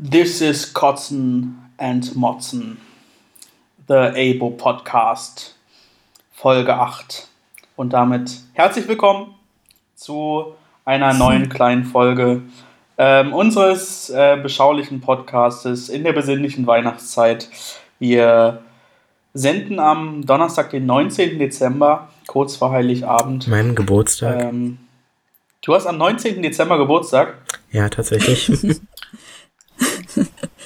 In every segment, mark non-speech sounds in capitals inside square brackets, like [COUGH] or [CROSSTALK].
This is Kotzen and Motzen, the ABO Podcast, Folge 8. Und damit herzlich willkommen zu einer [LAUGHS] neuen kleinen Folge ähm, unseres äh, beschaulichen Podcastes in der besinnlichen Weihnachtszeit. Wir senden am Donnerstag, den 19. Dezember, kurz vor Heiligabend. Mein Geburtstag. Ähm, du hast am 19. Dezember Geburtstag? Ja, tatsächlich. [LAUGHS]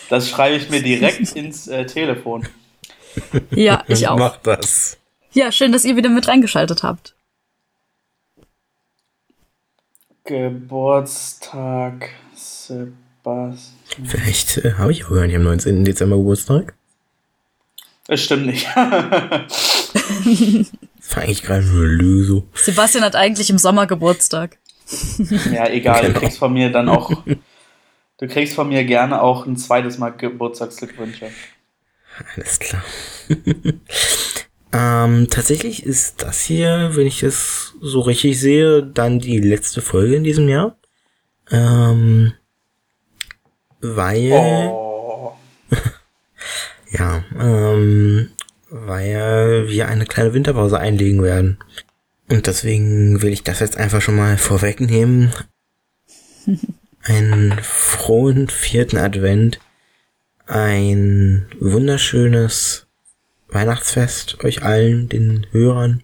Das schreibe ich mir direkt [LAUGHS] ins äh, Telefon. Ja, [LAUGHS] ich auch. Mach das. Ja, schön, dass ihr wieder mit reingeschaltet habt. Geburtstag Sebastian. Vielleicht äh, habe ich auch gar nicht am 19. Dezember Geburtstag. Es stimmt nicht. [LAUGHS] Das war eigentlich gerade nur eine Lüge so. Sebastian hat eigentlich im Sommer Geburtstag. ja, egal, du Genau. kriegst von mir dann auch. Du kriegst von mir gerne auch ein zweites Mal Geburtstagsglückwünsche. Alles klar. [LAUGHS] ähm, tatsächlich ist das hier, wenn ich es so richtig sehe, dann die letzte Folge in diesem Jahr. Ähm, weil, Oh. [LAUGHS] ja, ähm, weil wir eine kleine Winterpause einlegen werden. Und deswegen will ich das jetzt einfach schon mal vorwegnehmen. [LAUGHS] Einen frohen vierten Advent. Ein wunderschönes Weihnachtsfest euch allen, den Hörern.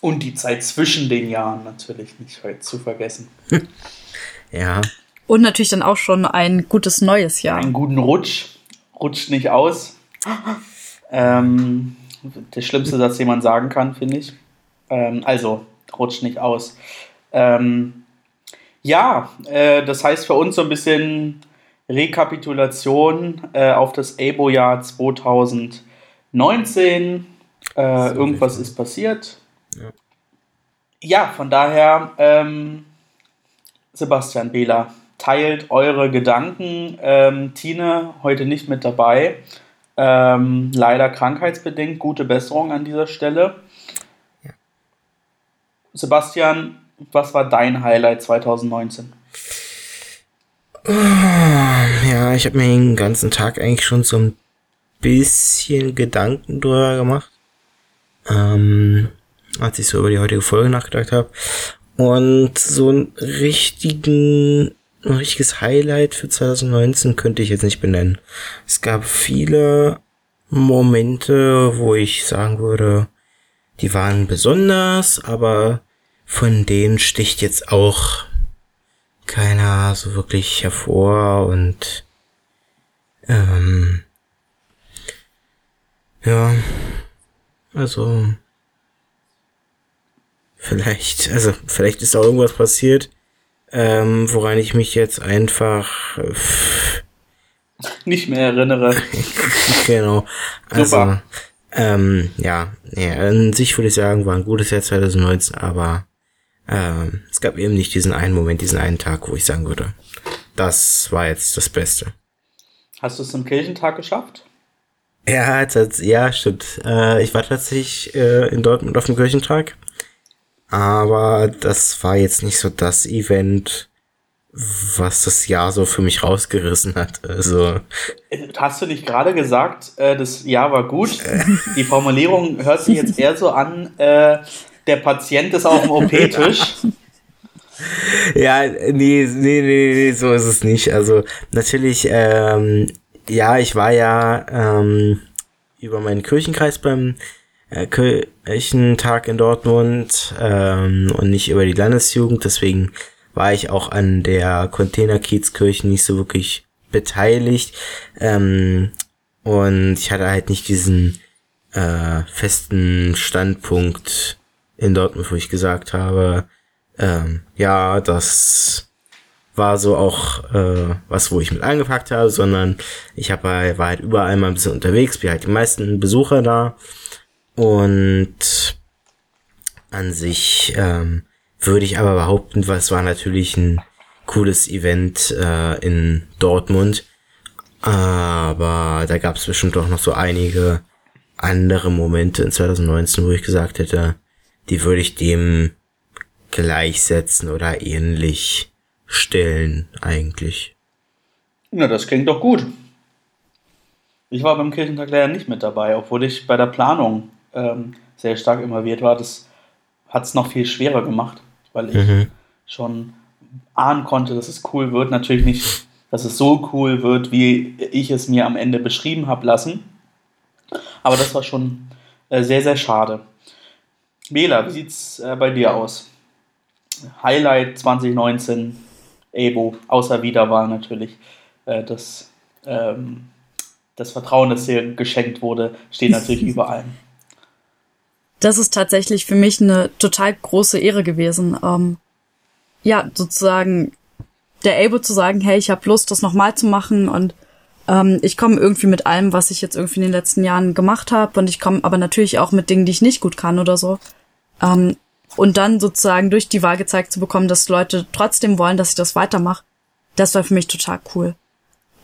Und die Zeit zwischen den Jahren natürlich nicht heute zu vergessen. [LAUGHS] Ja, Und natürlich dann auch schon ein gutes neues Jahr. Einen guten Rutsch. Rutscht nicht aus. Ähm, der schlimmste Satz, den man sagen kann, finde ich. Ähm, also, rutscht nicht aus. Ähm, ja, äh, das heißt für uns so ein bisschen Rekapitulation äh, auf das ABO-Jahr 2019. Äh, irgendwas ist passiert. Ja. Ja, von daher, ähm, Sebastian Behler, teilt eure Gedanken. Ähm, Tine heute nicht mit dabei. Ähm, leider krankheitsbedingt. Gute Besserung an dieser Stelle. Sebastian, was war dein Highlight 2019? ja, ich habe mir den ganzen Tag eigentlich schon so ein bisschen Gedanken drüber gemacht. Ähm, als ich so über die heutige Folge nachgedacht habe. Und so einen richtigen, ein richtiges Highlight für 2019 könnte ich jetzt nicht benennen. Es gab viele Momente, wo ich sagen würde, die waren besonders, aber von denen sticht jetzt auch keiner so wirklich hervor und ähm, ja, also vielleicht, also vielleicht ist auch irgendwas passiert, ähm, woran ich mich jetzt einfach äh, Nicht mehr erinnere. [LAUGHS] genau. Also, Super. ähm, ja, ja, an sich würde ich sagen, war ein gutes Jahr 2019, aber ähm, es gab eben nicht diesen einen Moment, diesen einen Tag, wo ich sagen würde, das war jetzt das Beste. Hast du es zum Kirchentag geschafft? Ja, tats ja, stimmt. Äh, ich war tatsächlich äh, in Dortmund auf dem Kirchentag, aber das war jetzt nicht so das Event, was das Jahr so für mich rausgerissen hat. Also, Hast du nicht gerade gesagt, äh, das Jahr war gut? [LAUGHS] Die Formulierung hört sich jetzt eher so an, äh, der Patient ist auf dem OP-Tisch. [LAUGHS] Ja, nee, nee, nee, nee, so ist es nicht. Also natürlich, ähm, ja, ich war ja ähm, über meinen Kirchenkreis beim äh, Kirchentag in Dortmund ähm, und nicht über die Landesjugend. Deswegen war ich auch an der Containerkiezkirche nicht so wirklich beteiligt. Ähm, und ich hatte halt nicht diesen äh, festen Standpunkt in Dortmund, wo ich gesagt habe, ähm, ja, das war so auch äh, was, wo ich mit angepackt habe, sondern ich hab, halt- war halt überall mal ein bisschen unterwegs, wie halt die meisten Besucher da. Und an sich ähm, würde ich aber behaupten, was war natürlich ein cooles Event äh, in Dortmund, aber da gab es bestimmt auch noch so einige andere Momente in 2019, wo ich gesagt hätte, die würde ich dem gleichsetzen oder ähnlich stellen eigentlich. Ja, das klingt doch gut. Ich war beim Kirchentag leider nicht mit dabei, obwohl ich bei der Planung ähm, sehr stark involviert war. Das hat es noch viel schwerer gemacht, weil ich mhm. schon ahnen konnte, dass es cool wird. Natürlich nicht, dass es so cool wird, wie ich es mir am Ende beschrieben habe lassen. Aber das war schon äh, sehr, sehr schade. Bela, wie sieht es äh, bei dir aus? Highlight 2019, Ebo, außer Wiederwahl natürlich. Äh, das, ähm, das Vertrauen, das dir geschenkt wurde, steht natürlich [LAUGHS] über allem. Das ist tatsächlich für mich eine total große Ehre gewesen. Ähm, ja, sozusagen der Abo zu sagen, hey, ich habe Lust, das nochmal zu machen und ähm, ich komme irgendwie mit allem, was ich jetzt irgendwie in den letzten Jahren gemacht habe und ich komme aber natürlich auch mit Dingen, die ich nicht gut kann oder so. Ähm, und dann sozusagen durch die Wahl gezeigt zu bekommen, dass Leute trotzdem wollen, dass ich das weitermache, das war für mich total cool.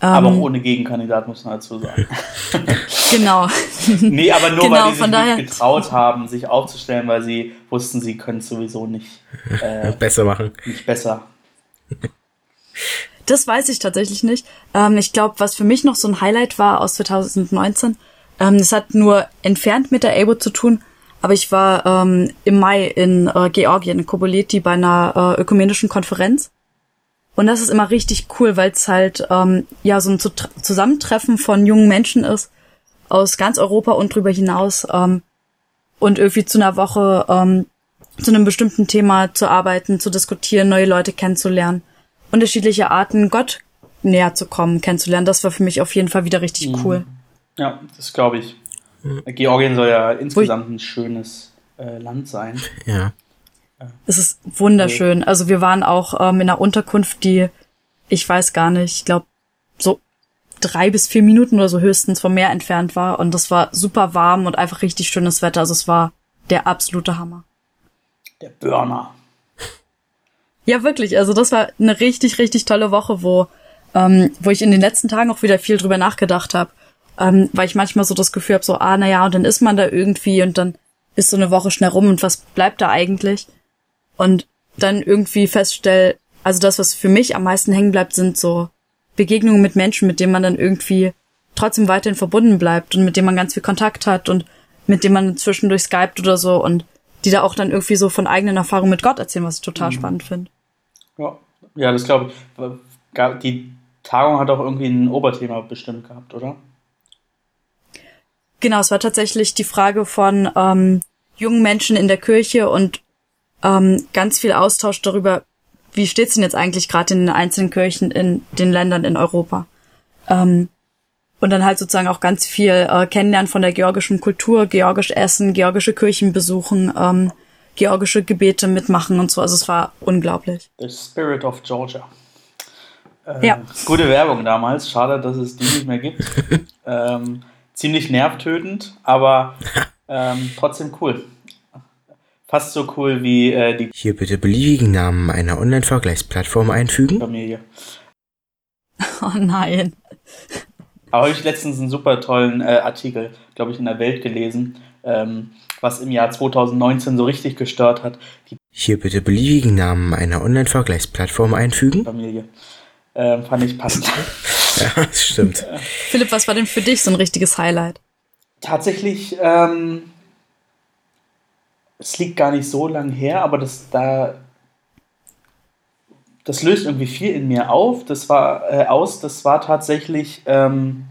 Aber ähm, auch ohne Gegenkandidat, muss man dazu sagen. [LAUGHS] [LAUGHS] genau. nee, aber nur genau, weil die sich daher, getraut haben, sich aufzustellen, weil sie wussten, sie können es sowieso nicht äh, [LAUGHS] besser machen. Nicht besser. Das weiß ich tatsächlich nicht. Ähm, ich glaube, was für mich noch so ein Highlight war aus 2019, ähm, das hat nur entfernt mit der ABO zu tun, aber ich war ähm, im Mai in äh, Georgien, in Koboleti, bei einer äh, ökumenischen Konferenz und das ist immer richtig cool, weil es halt ähm, ja so ein Zusammentreffen von jungen Menschen ist aus ganz Europa und drüber hinaus ähm, und irgendwie zu einer Woche ähm, zu einem bestimmten Thema zu arbeiten, zu diskutieren, neue Leute kennenzulernen, unterschiedliche Arten Gott näher zu kommen, kennenzulernen. Das war für mich auf jeden Fall wieder richtig mhm. cool. Ja, das glaube ich. Georgien soll ja insgesamt ein schönes äh, Land sein. Ja. Es ist wunderschön. Also wir waren auch ähm, in einer Unterkunft, die, ich weiß gar nicht, ich glaube, so drei bis vier Minuten oder so höchstens vom Meer entfernt war. Und das war super warm und einfach richtig schönes Wetter. Also es war der absolute Hammer. Der Burner. [LAUGHS] Ja, wirklich. Also das war eine richtig, richtig tolle Woche, wo, ähm, wo ich in den letzten Tagen auch wieder viel drüber nachgedacht habe. Ähm, weil ich manchmal so das Gefühl habe, so, ah, naja, und dann ist man da irgendwie und dann ist so eine Woche schnell rum und was bleibt da eigentlich? und dann irgendwie feststelle, also das, was für mich am meisten hängen bleibt, sind so Begegnungen mit Menschen, mit denen man dann irgendwie trotzdem weiterhin verbunden bleibt und mit denen man ganz viel Kontakt hat und mit denen man zwischendurch skypt oder so und die da auch dann irgendwie so von eigenen Erfahrungen mit Gott erzählen, was ich total mhm. spannend finde. Ja. ja, das glaube ich. Die Tagung hat auch irgendwie ein Oberthema bestimmt gehabt, oder? Genau, es war tatsächlich die Frage von ähm, jungen Menschen in der Kirche und ähm, ganz viel Austausch darüber, wie steht's denn jetzt eigentlich gerade in den einzelnen Kirchen in den Ländern in Europa. Ähm, und dann halt sozusagen auch ganz viel äh, kennenlernen von der georgischen Kultur, georgisch essen, georgische Kirchen besuchen, ähm, georgische Gebete mitmachen und so. Also es war unglaublich. The Spirit of Georgia. Äh, ja. Gute Werbung damals. Schade, dass es die nicht mehr gibt. [LAUGHS] ähm, ziemlich nervtötend, aber [LAUGHS] ähm, trotzdem cool. Fast so cool wie äh, die. Hier bitte beliebigen Namen einer Online-Vergleichsplattform einfügen. Familie. [LAUGHS] Oh nein. Aber habe ich letztens einen super tollen äh, Artikel, glaube ich, in der Welt gelesen, ähm, was im Jahr 2019 so richtig gestört hat. Die Hier bitte beliebigen Namen einer Online-Vergleichsplattform einfügen. Familie. Ähm, fand ich passend. [LAUGHS] [LAUGHS] ja, das stimmt. Philipp, was war denn für dich so ein richtiges Highlight? Tatsächlich ähm, es liegt gar nicht so lang her, aber das da das löst irgendwie viel in mir auf. Das war äh, aus, das war tatsächlich ähm,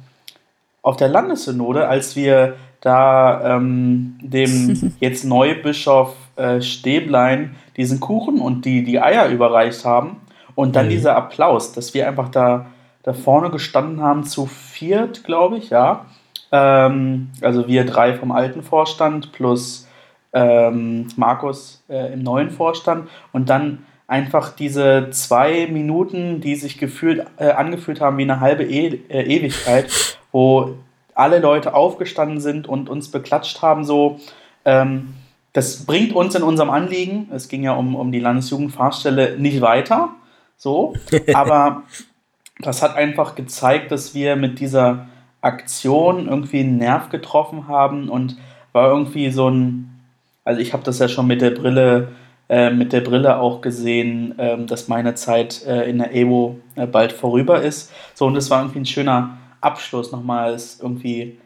auf der Landessynode, als wir da ähm, dem [LAUGHS] jetzt Neubischof äh, Stäblein diesen Kuchen und die, die Eier überreicht haben. Und dann mhm. dieser Applaus, dass wir einfach da, da vorne gestanden haben, zu viert, glaube ich, ja. Ähm, also wir drei vom alten Vorstand plus ähm, Markus äh, im neuen Vorstand und dann einfach diese zwei Minuten, die sich gefühlt, äh, angefühlt haben wie eine halbe e äh, Ewigkeit, wo alle Leute aufgestanden sind und uns beklatscht haben, so. Ähm, das bringt uns in unserem Anliegen, es ging ja um, um die Landesjugendfahrstelle, nicht weiter, so, [LAUGHS] aber das hat einfach gezeigt, dass wir mit dieser Aktion irgendwie einen Nerv getroffen haben und war irgendwie so ein, also ich habe das ja schon mit der Brille äh, mit der Brille auch gesehen, äh, dass meine Zeit äh, in der EWO äh, bald vorüber ist. So, und es war irgendwie ein schöner Abschluss, nochmals irgendwie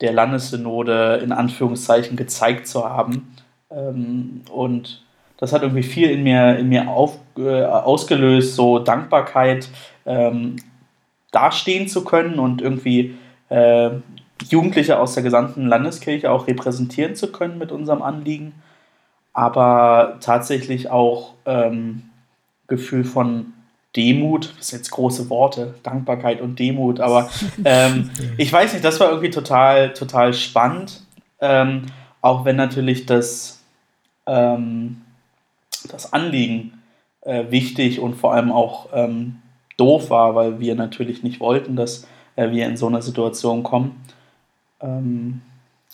der Landessynode in Anführungszeichen gezeigt zu haben. Ähm, und das hat irgendwie viel in mir, in mir auf, äh, ausgelöst, so Dankbarkeit, ähm, dastehen zu können und irgendwie äh, Jugendliche aus der gesamten Landeskirche auch repräsentieren zu können mit unserem Anliegen. Aber tatsächlich auch ähm, Gefühl von Demut, das sind jetzt große Worte, Dankbarkeit und Demut, aber [LAUGHS] ähm, ich weiß nicht, das war irgendwie total, total spannend. Ähm, auch wenn natürlich das, ähm, das Anliegen äh, wichtig und vor allem auch ähm, doof war, weil wir natürlich nicht wollten, dass äh, wir in so eine Situation kommen. Ähm,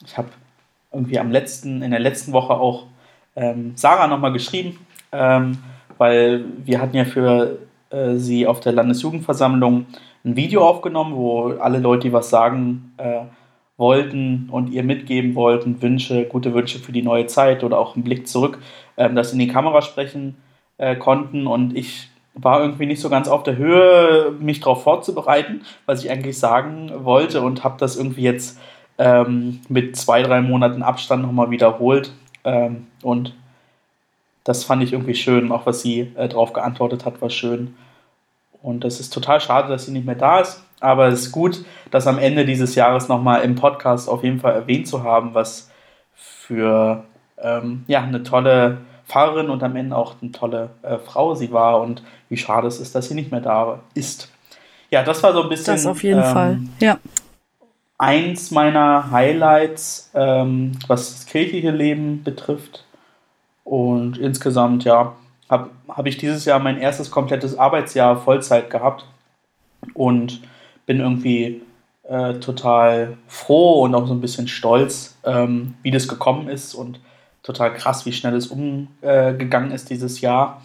ich habe irgendwie am letzten, in der letzten Woche auch ähm, Sarah nochmal geschrieben, ähm, weil wir hatten ja für äh, sie auf der Landesjugendversammlung ein Video aufgenommen, wo alle Leute, die was sagen äh, wollten und ihr mitgeben wollten, Wünsche, gute Wünsche für die neue Zeit oder auch einen Blick zurück, ähm, das in die Kamera sprechen äh, konnten. Und ich war irgendwie nicht so ganz auf der Höhe, mich darauf vorzubereiten, was ich eigentlich sagen wollte und habe das irgendwie jetzt ähm, mit zwei, drei Monaten Abstand nochmal wiederholt. Ähm, und das fand ich irgendwie schön. Auch was sie äh, darauf geantwortet hat, war schön. Und das ist total schade, dass sie nicht mehr da ist. Aber es ist gut, das am Ende dieses Jahres nochmal im Podcast auf jeden Fall erwähnt zu haben, was für ähm, ja, eine tolle Pfarrerin und am Ende auch eine tolle äh, Frau sie war und wie schade es ist, dass sie nicht mehr da ist. Ja, das war so ein bisschen. Das auf jeden ähm, Fall, ja. Eins meiner Highlights, ähm, was das kirchliche Leben betrifft. Und insgesamt, ja, habe hab ich dieses Jahr mein erstes komplettes Arbeitsjahr Vollzeit gehabt und bin irgendwie äh, total froh und auch so ein bisschen stolz, ähm, wie das gekommen ist und total krass, wie schnell es umgegangen äh, ist dieses Jahr.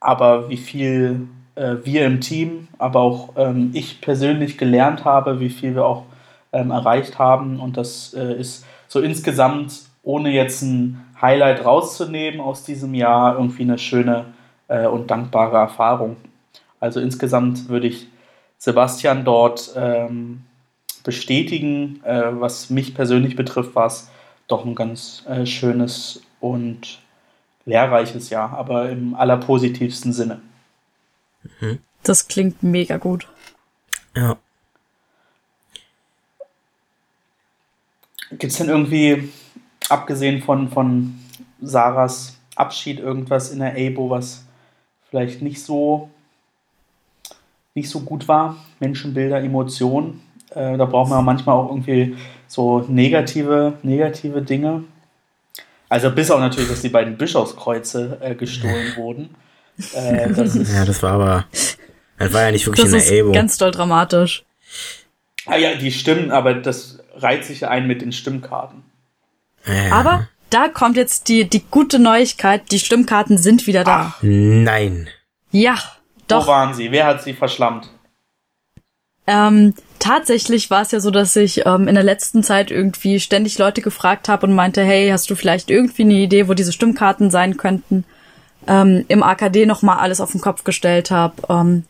Aber wie viel äh, wir im Team, aber auch ähm, ich persönlich gelernt habe, wie viel wir auch ähm, erreicht haben. Und das äh, ist so insgesamt, ohne jetzt ein Highlight rauszunehmen aus diesem Jahr, irgendwie eine schöne äh, und dankbare Erfahrung. Also insgesamt würde ich Sebastian dort ähm, bestätigen. Äh, was mich persönlich betrifft, war es doch ein ganz äh, schönes und lehrreiches Jahr, aber im allerpositivsten Sinne. Mhm. Das klingt mega gut. Ja. Gibt es denn irgendwie, abgesehen von, von Sarahs Abschied, irgendwas in der ABO, was vielleicht nicht so, nicht so gut war? Menschenbilder, Emotionen? Äh, da braucht man manchmal auch irgendwie so negative, negative Dinge. Also bis auch natürlich, dass die beiden Bischofskreuze äh, gestohlen [LAUGHS] wurden. Äh, das ja, das war aber. Das war ja nicht wirklich das in der Abo. Ganz doll dramatisch. Ah ja, die stimmen, aber das reiht sich ein mit den Stimmkarten. Ja. Aber da kommt jetzt die, die gute Neuigkeit, die Stimmkarten sind wieder da. Ach, nein. Ja, doch. Wo waren sie? Wer hat sie verschlammt? Ähm, tatsächlich war es ja so, dass ich ähm, in der letzten Zeit irgendwie ständig Leute gefragt habe und meinte, hey, hast du vielleicht irgendwie eine Idee, wo diese Stimmkarten sein könnten? Ähm, Im AKD nochmal alles auf den Kopf gestellt habe ähm,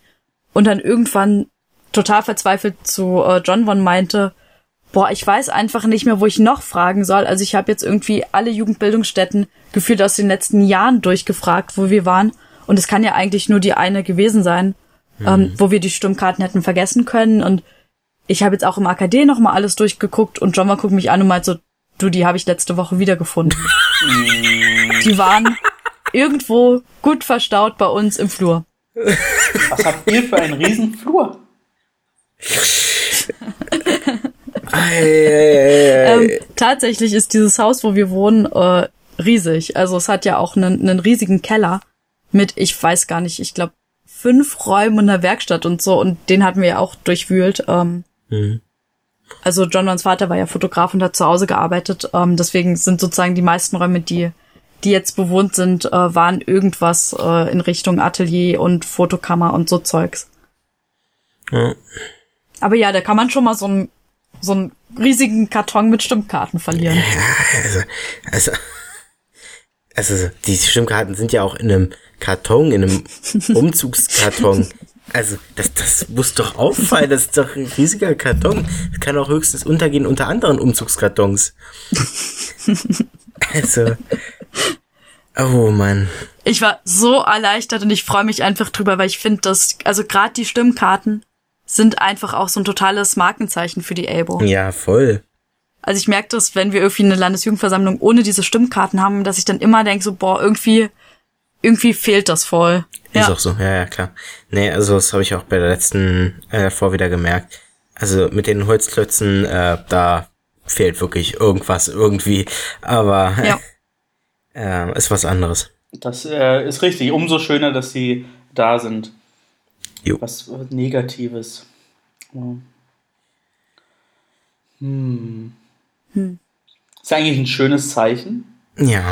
und dann irgendwann total verzweifelt zu äh, John Von meinte, boah, ich weiß einfach nicht mehr, wo ich noch fragen soll. Also ich habe jetzt irgendwie alle Jugendbildungsstätten gefühlt aus den letzten Jahren durchgefragt, wo wir waren. Und es kann ja eigentlich nur die eine gewesen sein mhm. ähm, wo wir die Stimmkarten hätten vergessen können. Und ich habe jetzt auch im AKD nochmal alles durchgeguckt und John mal guckt mich an und meint so, du, die habe ich letzte Woche wiedergefunden. [LAUGHS] die waren irgendwo gut verstaut bei uns im Flur. Was habt ihr für einen riesen Flur? ähm, tatsächlich ist dieses Haus, wo wir wohnen, äh, riesig. Also es hat ja auch einen, einen riesigen Keller mit, ich weiß gar nicht, ich glaube fünf Räumen in der Werkstatt und so und den hatten wir ja auch durchwühlt. Ähm, mhm. Also John Lons Vater war ja Fotograf und hat zu Hause gearbeitet. Ähm, deswegen sind sozusagen die meisten Räume, die die jetzt bewohnt sind, äh, waren irgendwas äh, in Richtung Atelier und Fotokammer und so Zeugs. Ja. Aber ja, da kann man schon mal so einen so einen riesigen Karton mit Stimmkarten verlieren. Ja, also, also Also, die Stimmkarten sind ja auch in einem Karton, in einem Umzugskarton. Also, das, das muss doch auffallen. Das ist doch ein riesiger Karton. Das kann auch höchstens untergehen unter anderen Umzugskartons. [LAUGHS] also. Oh Mann. Ich war so erleichtert und ich freue mich einfach drüber, weil ich finde, dass, also gerade die Stimmkarten sind einfach auch so ein totales Markenzeichen für die Elbow. Ja, voll. Also ich merke das, wenn wir irgendwie eine Landesjugendversammlung ohne diese Stimmkarten haben, dass ich dann immer denke, so, boah, irgendwie, irgendwie fehlt das voll. Ist auch so, ja, ja, klar. Nee, also das habe ich auch bei der letzten äh, vor wieder gemerkt. Also mit den Holzklötzen, äh, da fehlt wirklich irgendwas irgendwie. Aber ja. [LAUGHS] äh, ist was anderes. Das äh, ist richtig. Umso schöner, dass sie da sind. Jo. Was Negatives. Hm. Hm. Ist eigentlich ein schönes Zeichen. Ja.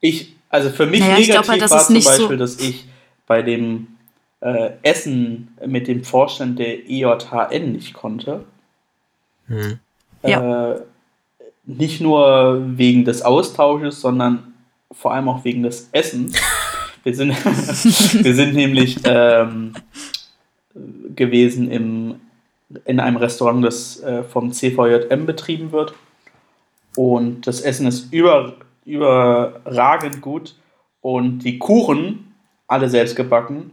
Ich, also für mich naja, negativ glaub, war zum Beispiel, so dass ich bei dem äh, Essen mit dem Vorstand der EJHN nicht konnte. Hm. Äh, Nicht nur wegen des Austausches, sondern vor allem auch wegen des Essens. [LAUGHS] Wir sind, [LAUGHS] wir sind nämlich ähm, gewesen im in einem Restaurant, das äh, vom CVJM betrieben wird. Und das Essen ist über, überragend gut. Und die Kuchen, alle selbst gebacken,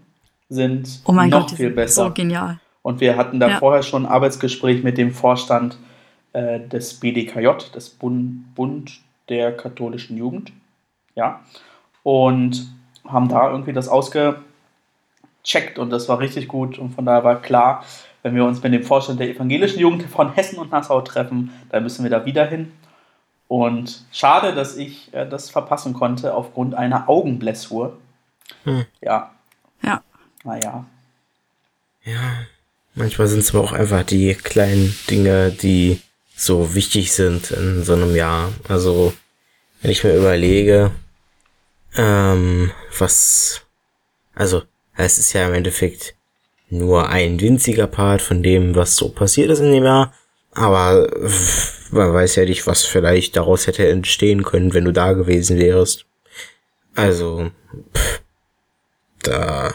sind oh noch Gott, viel besser. So genial. Und wir hatten da ja. vorher schon ein Arbeitsgespräch mit dem Vorstand äh, des BDKJ, des Bund, Bund der katholischen Jugend. Ja. Und haben da irgendwie das ausgecheckt und das war richtig gut. Und von daher war klar, wenn wir uns mit dem Vorstand der evangelischen Jugend von Hessen und Nassau treffen, dann müssen wir da wieder hin. Und schade, dass ich äh, das verpassen konnte aufgrund einer Augenblessur. Hm. Ja. Ja. Naja. Ja. Manchmal sind es aber auch einfach die kleinen Dinge, die so wichtig sind in so einem Jahr. Also, wenn ich mir überlege, ähm, was, also, es ist ja im Endeffekt nur ein winziger Part von dem, was so passiert ist in dem Jahr. Aber man weiß ja nicht, was vielleicht daraus hätte entstehen können, wenn du da gewesen wärst. Also, pff, da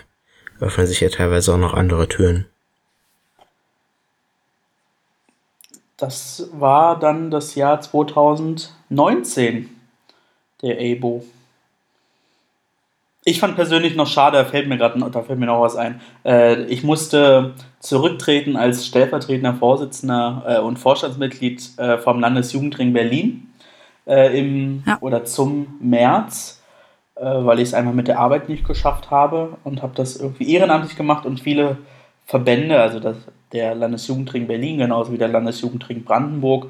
öffnen sich ja teilweise auch noch andere Türen. Das war dann das Jahr 2019, der ABO. Ich fand persönlich noch schade, da fällt mir gerade da fällt mir noch was ein. Äh, ich musste zurücktreten als stellvertretender Vorsitzender äh, und Vorstandsmitglied äh, vom Landesjugendring Berlin äh, im ja. oder zum März, äh, weil ich es einfach mit der Arbeit nicht geschafft habe und habe das irgendwie ehrenamtlich gemacht und viele Verbände, also das, der Landesjugendring Berlin genauso wie der Landesjugendring Brandenburg,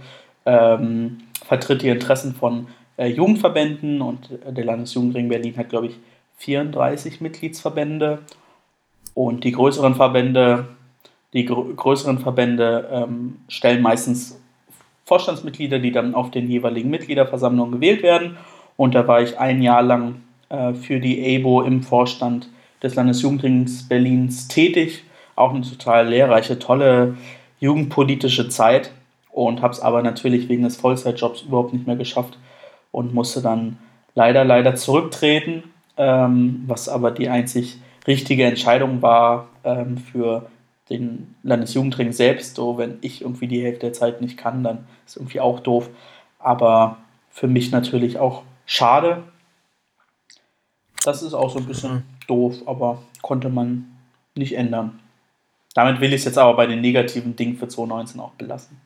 ähm, vertritt die Interessen von äh, Jugendverbänden und der Landesjugendring Berlin hat, glaube ich, 34 Mitgliedsverbände und die größeren Verbände, die gr größeren Verbände ähm, stellen meistens Vorstandsmitglieder, die dann auf den jeweiligen Mitgliederversammlungen gewählt werden. Und da war ich ein Jahr lang äh, für die ABO im Vorstand des Landesjugendrings Berlins tätig. Auch eine total lehrreiche, tolle jugendpolitische Zeit und habe es aber natürlich wegen des Vollzeitjobs überhaupt nicht mehr geschafft und musste dann leider, leider zurücktreten ähm, was aber die einzig richtige Entscheidung war ähm, für den Landesjugendring selbst. So, wenn ich irgendwie die Hälfte der Zeit nicht kann, dann ist irgendwie auch doof. Aber für mich natürlich auch schade. Das ist auch so ein bisschen doof, aber konnte man nicht ändern. Damit will ich es jetzt aber bei den negativen Dingen für 2019 auch belassen.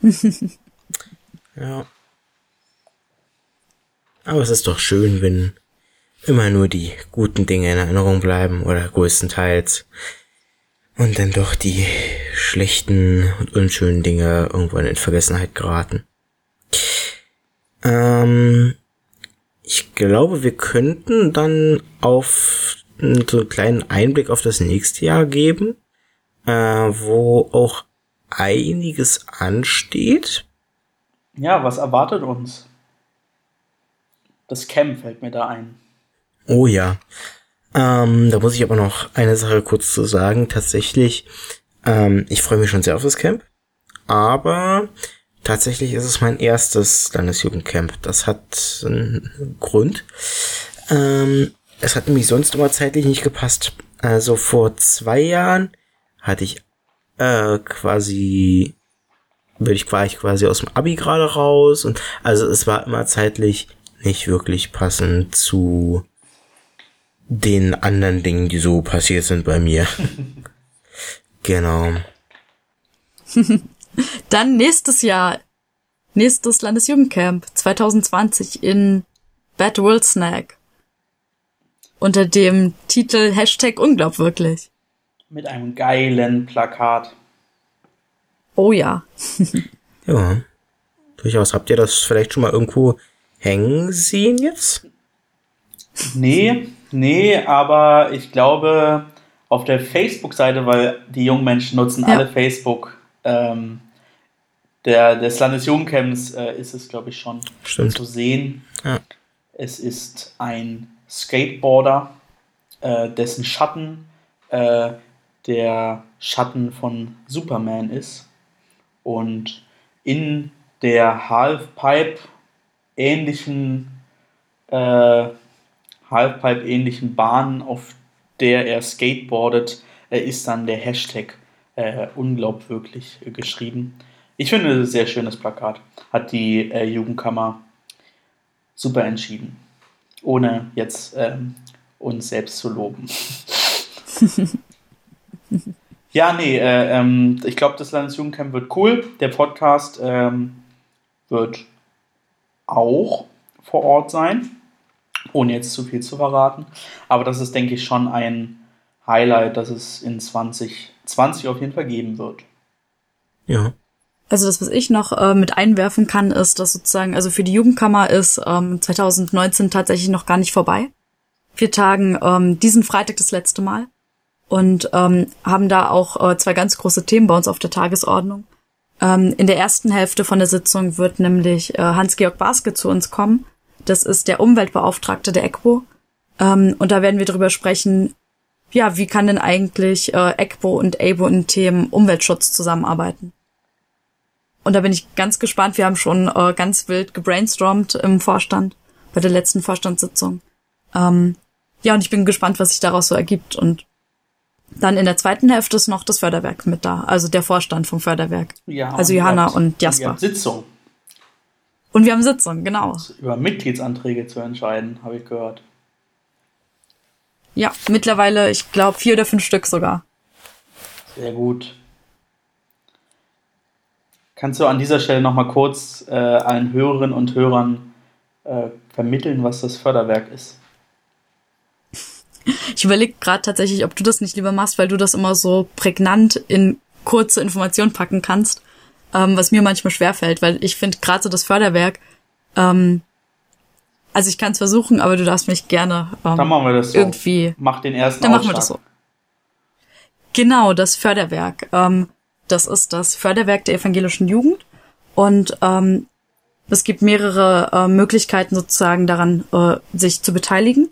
[LAUGHS] ja. Aber es ist doch schön, wenn immer nur die guten Dinge in Erinnerung bleiben oder größtenteils und dann doch die schlechten und unschönen Dinge irgendwann in Vergessenheit geraten. Ähm, ich glaube, wir könnten dann auf so einen kleinen Einblick auf das nächste Jahr geben, äh, wo auch einiges ansteht. Ja, was erwartet uns? Das Camp fällt mir da ein. Oh ja. Ähm, da muss ich aber noch eine Sache kurz zu sagen. Tatsächlich, ähm, ich freue mich schon sehr auf das Camp. Aber tatsächlich ist es mein erstes Landesjugendcamp. Das hat einen Grund. Ähm, es hat nämlich sonst immer zeitlich nicht gepasst. Also vor zwei Jahren hatte ich äh, quasi, bin ich, war ich quasi aus dem Abi gerade raus und also es war immer zeitlich nicht wirklich passend zu den anderen Dingen, die so passiert sind bei mir. [LAUGHS] genau. [LAUGHS] Dann nächstes Jahr, nächstes Landesjugendcamp 2020 in Bad World Snack. Unter dem Titel Hashtag unglaubwürdig. Mit einem geilen Plakat. Oh ja. [LAUGHS] ja. Durchaus. Habt ihr das vielleicht schon mal irgendwo hängen sehen jetzt? Nee, nee, aber ich glaube auf der Facebook-Seite, weil die jungen Menschen nutzen ja. alle Facebook, ähm, der, des Landesjugendcamps äh, ist es, glaube ich, schon Stimmt. zu sehen. Ja. Es ist ein Skateboarder, äh, dessen Schatten äh, der Schatten von Superman ist. Und in der Halfpipe ähnlichen äh, Halfpipe ähnlichen Bahn, auf der er skateboardet, äh, ist dann der Hashtag äh, unglaubwürdig geschrieben. Ich finde sehr schönes Plakat. Hat die äh, Jugendkammer super entschieden. Ohne jetzt ähm, uns selbst zu loben. [LAUGHS] ja, nee, äh, ähm, ich glaube, das Landesjugendcamp wird cool. Der Podcast ähm, wird auch vor Ort sein, ohne jetzt zu viel zu verraten. Aber das ist, denke ich, schon ein Highlight, das es in 2020 auf jeden Fall geben wird. Ja. Also das, was ich noch äh, mit einwerfen kann, ist, dass sozusagen, also für die Jugendkammer ist ähm, 2019 tatsächlich noch gar nicht vorbei. Wir tagen ähm, diesen Freitag das letzte Mal und ähm, haben da auch äh, zwei ganz große Themen bei uns auf der Tagesordnung. Ähm, in der ersten Hälfte von der Sitzung wird nämlich äh, Hans-Georg Baske zu uns kommen. Das ist der Umweltbeauftragte der ECBO. Ähm, und da werden wir darüber sprechen, ja, wie kann denn eigentlich äh, ECBO und ABO in Themen Umweltschutz zusammenarbeiten? Und da bin ich ganz gespannt. Wir haben schon äh, ganz wild gebrainstormt im Vorstand, bei der letzten Vorstandssitzung. Ähm, ja, und ich bin gespannt, was sich daraus so ergibt. Und dann in der zweiten Hälfte ist noch das Förderwerk mit da, also der Vorstand vom Förderwerk. Ja, also Johanna und, und Jasper. Und Sitzung. Und wir haben Sitzung, genau. Über Mitgliedsanträge zu entscheiden, habe ich gehört. Ja, mittlerweile, ich glaube, vier oder fünf Stück sogar. Sehr gut. Kannst du an dieser Stelle nochmal kurz äh, allen Hörerinnen und Hörern äh, vermitteln, was das Förderwerk ist? Ich überlege gerade tatsächlich, ob du das nicht lieber machst, weil du das immer so prägnant in kurze Informationen packen kannst, ähm, was mir manchmal schwerfällt, weil ich finde gerade so das Förderwerk, ähm, also ich kann es versuchen, aber du darfst mich gerne ähm, dann machen wir das so. irgendwie. Mach den ersten Dann machen wir das so. Genau, das Förderwerk. Ähm, das ist das Förderwerk der evangelischen Jugend und ähm, es gibt mehrere äh, Möglichkeiten sozusagen daran, äh, sich zu beteiligen.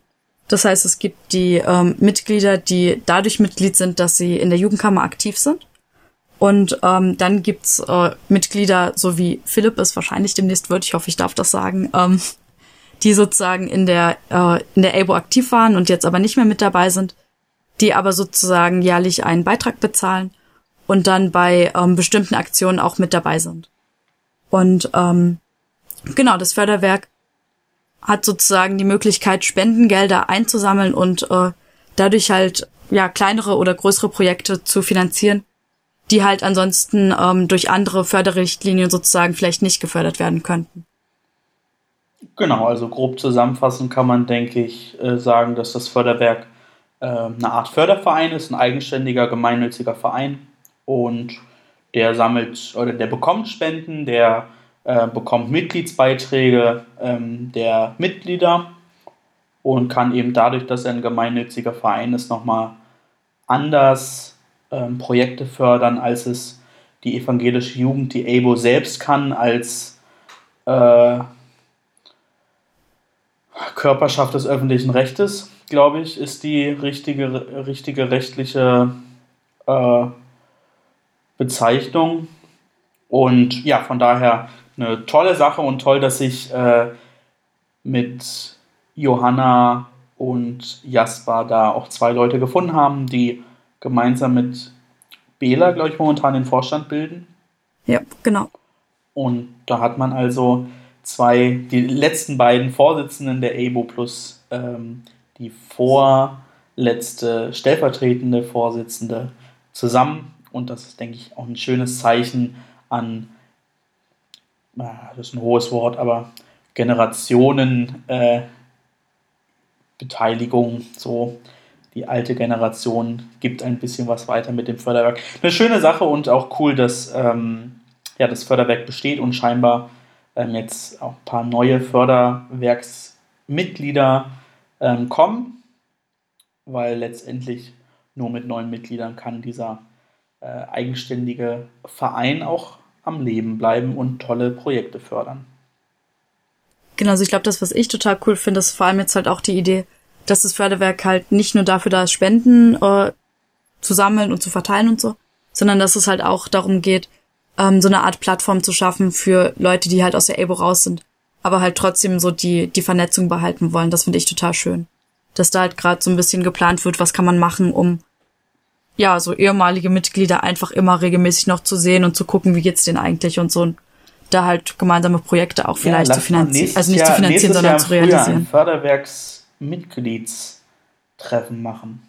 Das heißt, es gibt die ähm, Mitglieder, die dadurch Mitglied sind, dass sie in der Jugendkammer aktiv sind. Und ähm, dann gibt's äh, Mitglieder, so wie Philipp es wahrscheinlich demnächst wird, ich hoffe, ich darf das sagen, ähm, die sozusagen in der, äh, in der ABO aktiv waren und jetzt aber nicht mehr mit dabei sind, die aber sozusagen jährlich einen Beitrag bezahlen und dann bei ähm, bestimmten Aktionen auch mit dabei sind. Und ähm, genau, das Förderwerk hat sozusagen die Möglichkeit, Spendengelder einzusammeln und äh, dadurch halt ja kleinere oder größere Projekte zu finanzieren, die halt ansonsten ähm, durch andere Förderrichtlinien sozusagen vielleicht nicht gefördert werden könnten. Genau, also grob zusammenfassend kann man, denke ich, äh, sagen, dass das Förderwerk äh, eine Art Förderverein ist, ein eigenständiger gemeinnütziger Verein und der sammelt oder der bekommt Spenden, der äh, bekommt Mitgliedsbeiträge ähm, der Mitglieder und kann eben dadurch, dass er ein gemeinnütziger Verein ist, nochmal anders ähm, Projekte fördern, als es die evangelische Jugend, die ABO selbst kann, als äh, Körperschaft des öffentlichen Rechtes, glaube ich, ist die richtige, richtige rechtliche äh, Bezeichnung. Und ja, von daher eine tolle Sache und toll, dass sich äh, mit Johanna und Jasper da auch zwei Leute gefunden haben, die gemeinsam mit Bela, glaube ich, momentan den Vorstand bilden. Ja, genau. Und da hat man also zwei, die letzten beiden Vorsitzenden der ABO plus ähm, die vorletzte stellvertretende Vorsitzende zusammen. Und das ist, denke ich, auch ein schönes Zeichen an, das ist ein hohes Wort, aber Generationen äh, so die alte Generation gibt ein bisschen was weiter mit dem Förderwerk. Eine schöne Sache und auch cool, dass ähm, ja, das Förderwerk besteht und scheinbar ähm, jetzt auch ein paar neue Förderwerksmitglieder ähm, kommen, weil letztendlich nur mit neuen Mitgliedern kann dieser äh, eigenständige Verein auch am Leben bleiben und tolle Projekte fördern. Genau, also ich glaube, das, was ich total cool finde, ist vor allem jetzt halt auch die Idee, dass das Förderwerk halt nicht nur dafür da ist, Spenden äh, zu sammeln und zu verteilen und so, sondern dass es halt auch darum geht, ähm, so eine Art Plattform zu schaffen für Leute, die halt aus der ABO raus sind, aber halt trotzdem so die, die Vernetzung behalten wollen. Das finde ich total schön. Dass da halt gerade so ein bisschen geplant wird, was kann man machen, um ja, so ehemalige Mitglieder einfach immer regelmäßig noch zu sehen und zu gucken, wie geht's denen eigentlich und so. Und da halt gemeinsame Projekte auch vielleicht ja, zu finanzieren, also nicht Jahr, zu finanzieren, sondern zu realisieren. Ein Förderwerksmitgliedstreffen machen.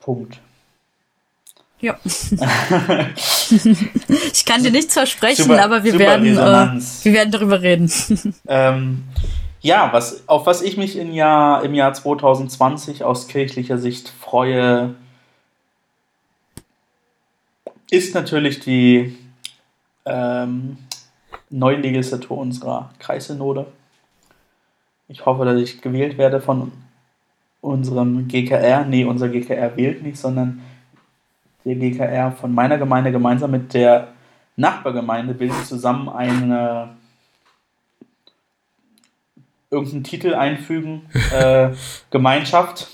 Punkt. Ja. [LAUGHS] ich kann dir nichts versprechen, super, aber wir werden, äh, wir werden darüber reden. ähm, ja, was, auf was ich mich im Jahr, im Jahr 2020 aus kirchlicher Sicht freue, ist natürlich die ähm, Neulegislatur unserer Kreissynode. Ich hoffe, dass ich gewählt werde von unserem GKR. Nee, unser GKR wählt nicht, sondern der GKR von meiner Gemeinde gemeinsam mit der Nachbargemeinde bilden zusammen eine irgendeinen Titel einfügen, äh, [LAUGHS] Gemeinschaft.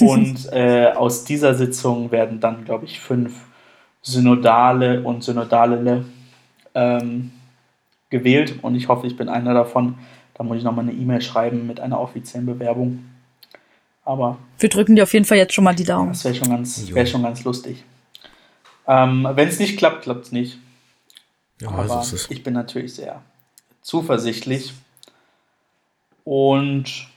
Und äh, aus dieser Sitzung werden dann, glaube ich, fünf Synodale und Synodale ähm, gewählt. Und ich hoffe, ich bin einer davon. Da muss ich nochmal eine E-Mail schreiben mit einer offiziellen Bewerbung. Aber. Wir drücken dir auf jeden Fall jetzt schon mal die Daumen. Das wäre schon, ganz, wär schon ganz lustig. Ähm, Wenn es nicht klappt, klappt es nicht. Ja, Aber so ich bin natürlich sehr zuversichtlich. Und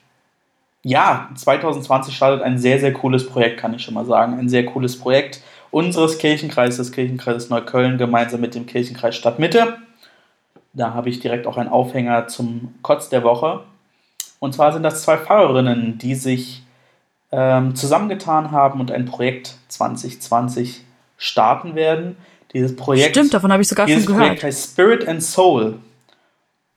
ja, 2020 startet ein sehr, sehr cooles Projekt, kann ich schon mal sagen. Ein sehr cooles Projekt unseres Kirchenkreises, des Kirchenkreises Neukölln, gemeinsam mit dem Kirchenkreis Stadtmitte. Da habe ich direkt auch einen Aufhänger zum Kotz der Woche. Und zwar sind das zwei Pfarrerinnen, die sich ähm, zusammengetan haben und ein Projekt 2020 starten werden. Dieses Projekt. Stimmt, davon habe ich sogar schon gehört. Dieses Projekt heißt Spirit and Soul.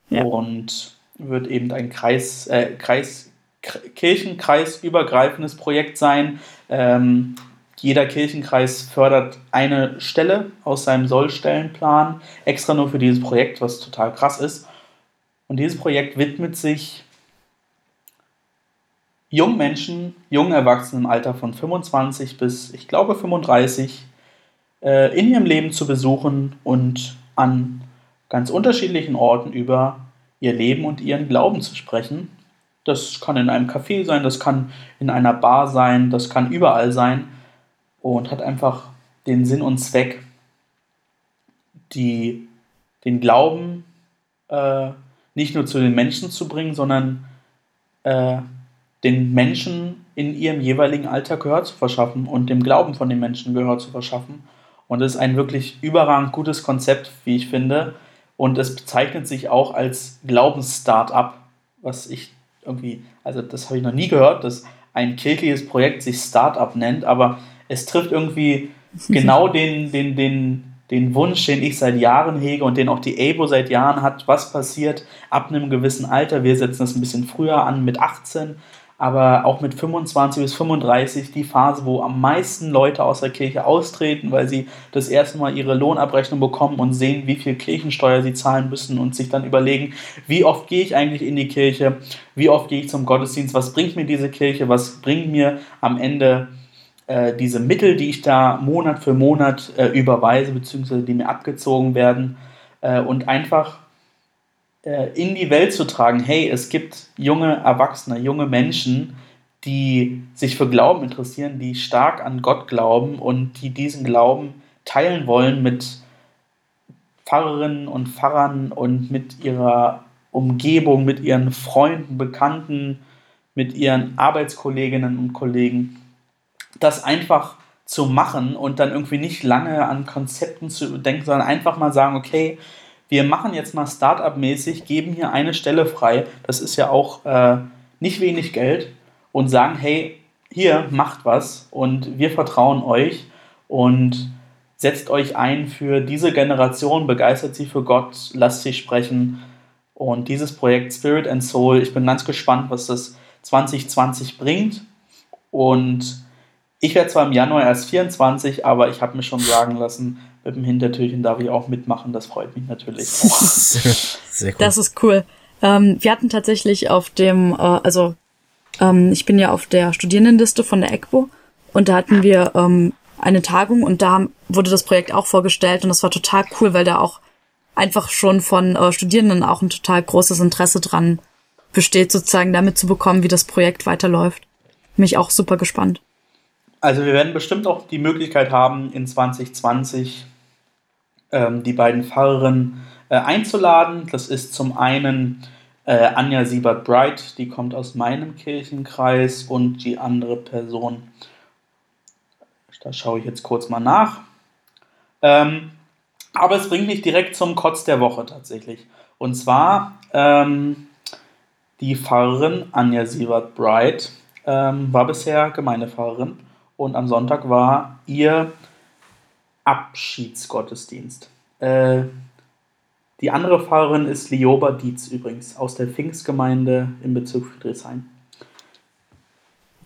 Ja. Und wird eben ein Kreis, äh, Kreis, Kirchenkreis übergreifendes Projekt sein. Ähm, jeder Kirchenkreis fördert eine Stelle aus seinem Sollstellenplan, extra nur für dieses Projekt, was total krass ist. Und dieses Projekt widmet sich jungen Menschen, jungen Erwachsenen im Alter von 25 bis, ich glaube, 35 äh, in ihrem Leben zu besuchen und an ganz unterschiedlichen Orten über ihr Leben und ihren Glauben zu sprechen. Das kann in einem Café sein, das kann in einer Bar sein, das kann überall sein und hat einfach den Sinn und Zweck, die, den Glauben äh, nicht nur zu den Menschen zu bringen, sondern äh, den Menschen in ihrem jeweiligen Alter Gehör zu verschaffen und dem Glauben von den Menschen Gehör zu verschaffen. Und das ist ein wirklich überragend gutes Konzept, wie ich finde. Und es bezeichnet sich auch als Glaubens-Startup, was ich irgendwie, also das habe ich noch nie gehört, dass ein kirchliches Projekt sich Startup nennt, aber es trifft irgendwie [LAUGHS] genau den, den, den, den Wunsch, den ich seit Jahren hege und den auch die ABO seit Jahren hat, was passiert ab einem gewissen Alter. Wir setzen das ein bisschen früher an mit 18, aber auch mit 25 bis 35 die Phase, wo am meisten Leute aus der Kirche austreten, weil sie das erste Mal ihre Lohnabrechnung bekommen und sehen, wie viel Kirchensteuer sie zahlen müssen und sich dann überlegen, wie oft gehe ich eigentlich in die Kirche, wie oft gehe ich zum Gottesdienst, was bringt mir diese Kirche, was bringt mir am Ende äh, diese Mittel, die ich da Monat für Monat äh, überweise, beziehungsweise die mir abgezogen werden, äh, und einfach in die Welt zu tragen, hey, es gibt junge Erwachsene, junge Menschen, die sich für Glauben interessieren, die stark an Gott glauben und die diesen Glauben teilen wollen mit Pfarrerinnen und Pfarrern und mit ihrer Umgebung, mit ihren Freunden, Bekannten, mit ihren Arbeitskolleginnen und Kollegen, das einfach zu machen und dann irgendwie nicht lange an Konzepten zu denken, sondern einfach mal sagen, okay, wir machen jetzt mal Startup-mäßig, geben hier eine Stelle frei, das ist ja auch äh, nicht wenig Geld, und sagen, hey, hier macht was und wir vertrauen euch und setzt euch ein für diese Generation, begeistert sie für Gott, lasst sie sprechen. Und dieses Projekt Spirit and Soul, ich bin ganz gespannt, was das 2020 bringt. Und ich werde zwar im Januar erst 24, aber ich habe mir schon sagen lassen, mit dem Hintertürchen darf ich auch mitmachen. Das freut mich natürlich. [LAUGHS] Sehr cool. Das ist cool. Ähm, wir hatten tatsächlich auf dem, äh, also ähm, ich bin ja auf der Studierendenliste von der ECBO und da hatten wir ähm, eine Tagung und da wurde das Projekt auch vorgestellt und das war total cool, weil da auch einfach schon von äh, Studierenden auch ein total großes Interesse dran besteht, sozusagen damit zu bekommen, wie das Projekt weiterläuft. Mich auch super gespannt. Also wir werden bestimmt auch die Möglichkeit haben, in 2020 ähm, die beiden Pfarrerinnen äh, einzuladen. Das ist zum einen äh, Anja Siebert-Bright, die kommt aus meinem Kirchenkreis und die andere Person, da schaue ich jetzt kurz mal nach. Ähm, aber es bringt mich direkt zum Kotz der Woche tatsächlich. Und zwar ähm, die Pfarrerin Anja Siebert-Bright ähm, war bisher Gemeindepfarrerin und am Sonntag war ihr Abschiedsgottesdienst. Äh, die andere Pfarrerin ist Lioba Dietz übrigens aus der Pfingstgemeinde im Bezirk Friedrichshain.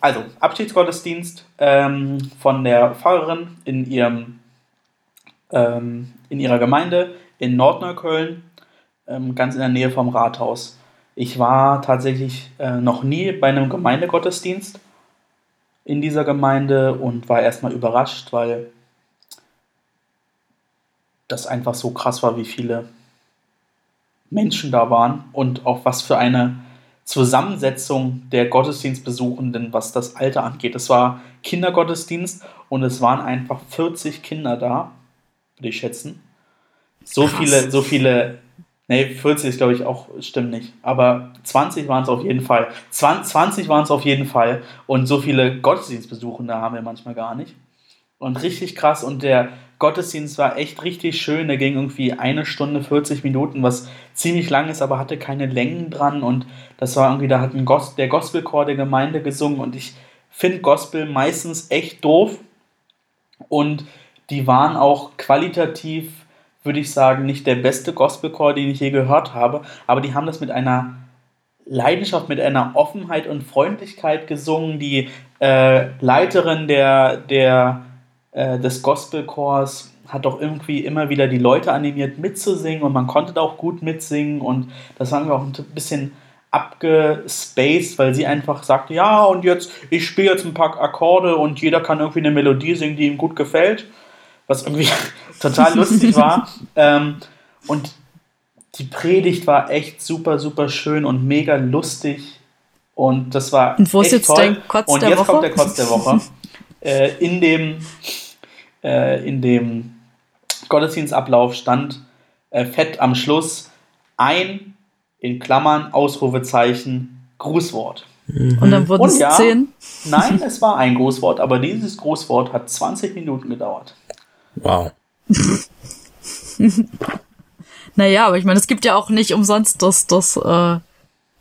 Also, Abschiedsgottesdienst ähm, von der Pfarrerin in, ihrem, ähm, in ihrer Gemeinde in Nordneukölln, ähm, ganz in der Nähe vom Rathaus. Ich war tatsächlich äh, noch nie bei einem Gemeindegottesdienst in dieser Gemeinde und war erstmal überrascht, weil das einfach so krass war, wie viele Menschen da waren und auch was für eine Zusammensetzung der Gottesdienstbesuchenden, was das Alter angeht. Es war Kindergottesdienst und es waren einfach 40 Kinder da, würde ich schätzen. So Krass. viele, so viele, nee, 40 ist glaube ich auch, stimmt nicht, aber 20 waren es auf jeden Fall. 20 waren es auf jeden Fall und so viele Gottesdienstbesuchende haben wir manchmal gar nicht. Und richtig krass und der Gottesdienst war echt richtig schön. Der ging irgendwie eine Stunde 40 Minuten, was ziemlich lang ist, aber hatte keine Längen dran. Und das war irgendwie, da hat ein Gos der Gospelchor der Gemeinde gesungen. Und ich finde Gospel meistens echt doof. Und die waren auch qualitativ, würde ich sagen, nicht der beste Gospelchor, den ich je gehört habe. Aber die haben das mit einer Leidenschaft, mit einer Offenheit und Freundlichkeit gesungen. Die äh, Leiterin der, der äh, des Gospelchors hat doch irgendwie immer wieder die Leute animiert mitzusingen und man konnte da auch gut mitsingen und das haben wir auch ein bisschen abgespaced, weil sie einfach sagte, ja und jetzt, ich spiele jetzt ein paar Akkorde und jeder kann irgendwie eine Melodie singen, die ihm gut gefällt, was irgendwie [LAUGHS] total lustig war. [LAUGHS] Ähm, und die Predigt war echt super, super schön und mega lustig und das war Und wo ist jetzt toll. dein Kotz und der Woche? Und jetzt kommt der Kotz der Woche. [LAUGHS] äh, in dem äh, in dem Gottesdienstablauf stand äh, fett am Schluss ein, in Klammern, Ausrufezeichen, Grußwort. Und dann wurden es ja, zehn? Nein, [LAUGHS] es war ein Grußwort, aber dieses Grußwort hat 20 Minuten gedauert. Wow. [LAUGHS] naja, aber ich meine, es gibt ja auch nicht umsonst das, das, äh,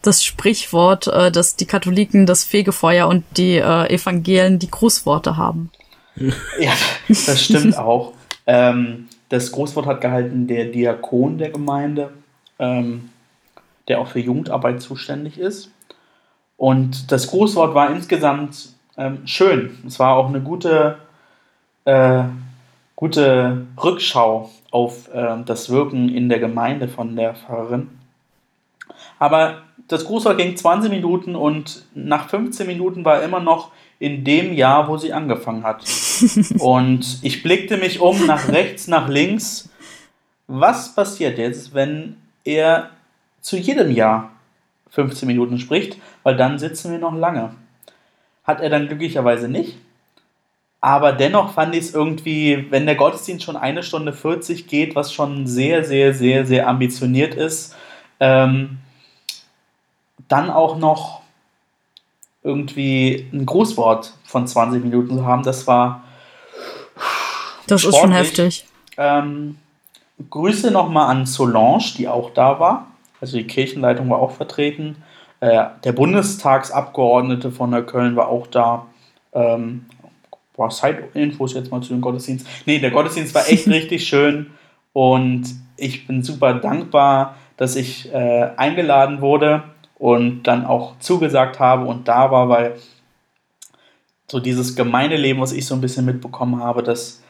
das Sprichwort, äh, dass die Katholiken das Fegefeuer und die äh, Evangelien die Grußworte haben. [LAUGHS] ja, das stimmt auch. Ähm, das Großwort hat gehalten der Diakon der Gemeinde, ähm, der auch für Jugendarbeit zuständig ist. Und das Großwort war insgesamt ähm, schön. Es war auch eine gute, äh, gute Rückschau auf äh, das Wirken in der Gemeinde von der Pfarrerin. Aber das Grußwort ging 20 Minuten und nach 15 Minuten war er immer noch in dem Jahr, wo sie angefangen hat. [LAUGHS] und ich blickte mich um nach rechts, nach links. Was passiert jetzt, wenn er zu jedem Jahr 15 Minuten spricht? Weil dann sitzen wir noch lange. Hat er dann glücklicherweise nicht. Aber dennoch fand ich es irgendwie, wenn der Gottesdienst schon eine Stunde 40 geht, was schon sehr, sehr, sehr, sehr ambitioniert ist, ähm, dann auch noch irgendwie ein Grußwort von 20 Minuten zu haben, das war. Das sportlich. ist schon heftig. Ähm, Grüße nochmal an Solange, die auch da war. Also die Kirchenleitung war auch vertreten. Äh, der Bundestagsabgeordnete von der Köln war auch da. Ähm, boah, Side-Infos jetzt mal zu dem Gottesdienst. Nee, der Gottesdienst war echt [LAUGHS] richtig schön und ich bin super dankbar, dass ich äh, eingeladen wurde und dann auch zugesagt habe und da war, weil so dieses Gemeindeleben, was ich so ein bisschen mitbekommen habe, das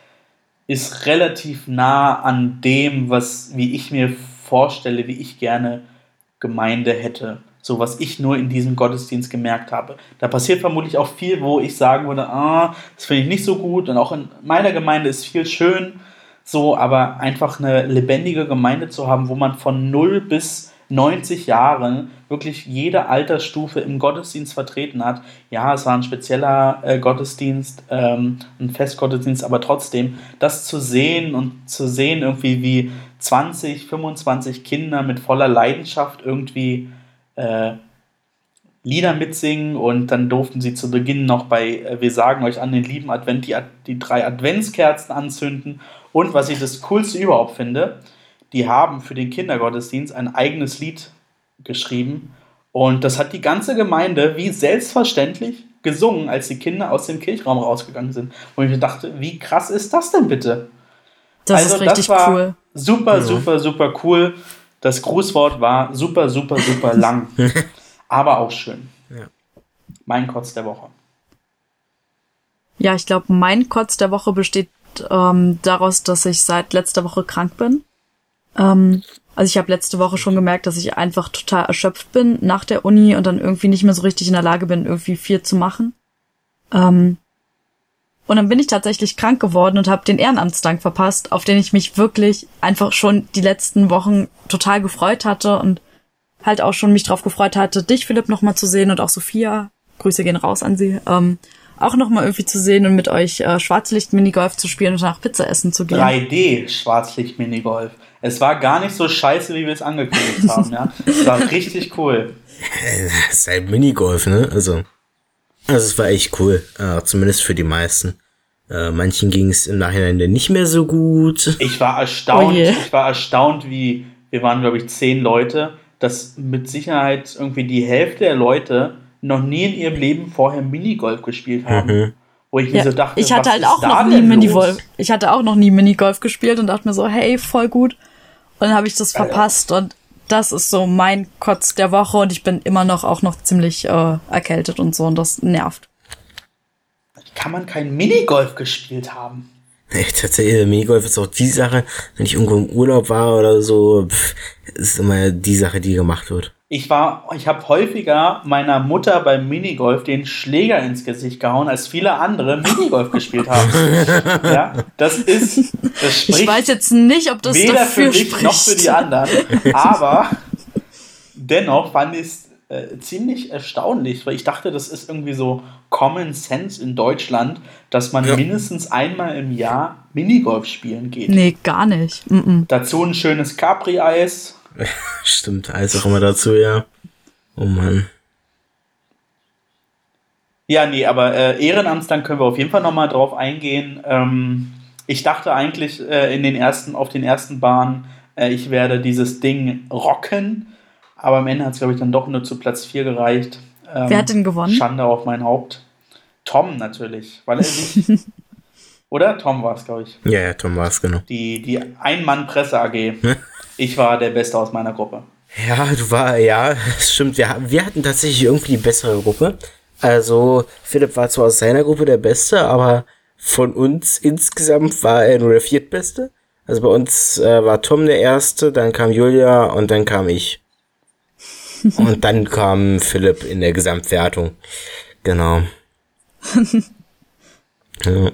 ist relativ nah an dem, was, wie ich mir vorstelle, wie ich gerne Gemeinde hätte. So was ich nur in diesem Gottesdienst gemerkt habe. Da passiert vermutlich auch viel, wo ich sagen würde, ah, das finde ich nicht so gut. Und auch in meiner Gemeinde ist viel schön, so, aber einfach eine lebendige Gemeinde zu haben, wo man von 0 bis 90 Jahren wirklich jede Altersstufe im Gottesdienst vertreten hat. Ja, es war ein spezieller äh, Gottesdienst, ähm, ein Festgottesdienst, aber trotzdem, das zu sehen und zu sehen irgendwie, wie 20, 25 Kinder mit voller Leidenschaft irgendwie äh, Lieder mitsingen und dann durften sie zu Beginn noch bei äh, Wir sagen euch an den lieben Advent die, die drei Adventskerzen anzünden. Und was ich das Coolste überhaupt finde, die haben für den Kindergottesdienst ein eigenes Lied geschrieben. Und das hat die ganze Gemeinde wie selbstverständlich gesungen, als die Kinder aus dem Kirchraum rausgegangen sind. Und ich dachte, wie krass ist das denn bitte? Das also, ist richtig das war cool. Super, super, super cool. Das Grußwort war super, super, super [LAUGHS] lang. aber auch schön. Ja. Mein Kotz der Woche. Ja, ich glaube, mein Kotz der Woche besteht ähm, daraus, dass ich seit letzter Woche krank bin. Ähm, also ich habe letzte Woche schon gemerkt, dass ich einfach total erschöpft bin nach der Uni und dann irgendwie nicht mehr so richtig in der Lage bin, irgendwie viel zu machen. Ähm, und dann bin ich tatsächlich krank geworden und habe den Ehrenamtsdank verpasst, auf den ich mich wirklich einfach schon die letzten Wochen total gefreut hatte und halt auch schon mich drauf gefreut hatte, dich, Philipp, nochmal zu sehen und auch Sophia. Grüße gehen raus an sie. Ähm, auch nochmal irgendwie zu sehen und mit euch äh, Schwarzlicht-Minigolf zu spielen und danach Pizza essen zu gehen. 3D-Schwarzlicht-Minigolf. Es war gar nicht so scheiße, wie wir es angekündigt [LAUGHS] haben, ja. Es war richtig cool. Es ist ein Minigolf, ne? Also, also es war echt cool. Äh, zumindest für die meisten. Äh, manchen ging es im Nachhinein nicht mehr so gut. Ich war erstaunt, oh ich war erstaunt, wie, wir waren, glaube ich, zehn Leute, dass mit Sicherheit irgendwie die Hälfte der Leute noch nie in ihrem Leben vorher Minigolf gespielt haben. Mhm. Wo ich mir ja, so dachte, ich hatte halt auch noch nie Minigolf. Ich hatte auch noch nie Minigolf gespielt und dachte mir so, hey, voll gut. Und dann habe ich das verpasst und das ist so mein Kotz der Woche und ich bin immer noch auch noch ziemlich äh, erkältet und so und das nervt. Kann man kein Minigolf gespielt haben? Nee, tatsächlich, Minigolf ist auch die Sache, wenn ich irgendwo im Urlaub war oder so, pff, ist immer die Sache, die gemacht wird. Ich war, ich habe häufiger meiner Mutter beim Minigolf den Schläger ins Gesicht gehauen, als viele andere Minigolf gespielt haben. [LAUGHS] Ja, das ist, das spricht Ich weiß jetzt nicht, ob das weder dafür für mich spricht. noch für die anderen. Aber dennoch fand ich es äh, ziemlich erstaunlich, weil ich dachte, das ist irgendwie so Common Sense in Deutschland, dass man ja. mindestens einmal im Jahr Minigolf spielen geht. Nee, gar nicht. Mm -mm. Dazu ein schönes Capri-Eis. [LAUGHS] Stimmt, Eis auch immer dazu, ja. Oh Mann. Ja, nee, aber äh, Ehrenamtsdank können wir auf jeden Fall nochmal drauf eingehen. Ähm, ich dachte eigentlich äh, in den ersten, auf den ersten Bahnen, äh, ich werde dieses Ding rocken aber am Ende hat es, glaube ich, dann doch nur zu Platz 4 gereicht. Ähm, Wer hat denn gewonnen? Schande auf mein Haupt. Tom natürlich, weil er sich. [LAUGHS] Oder? Tom war es, glaube ich. Ja, ja, Tom war es, genau. Die, die Ein-Mann-Presse AG. [LAUGHS] ich war der Beste aus meiner Gruppe. Ja, du war, ja, [LAUGHS] stimmt. Wir, wir hatten tatsächlich irgendwie die bessere Gruppe. Also, Philipp war zwar aus seiner Gruppe der Beste, aber von uns insgesamt war er nur der Viertbeste. Also bei uns äh, war Tom der Erste, dann kam Julia und dann kam ich. [LAUGHS] Und dann kam Philipp in der Gesamtwertung. Genau. [LAUGHS] ja.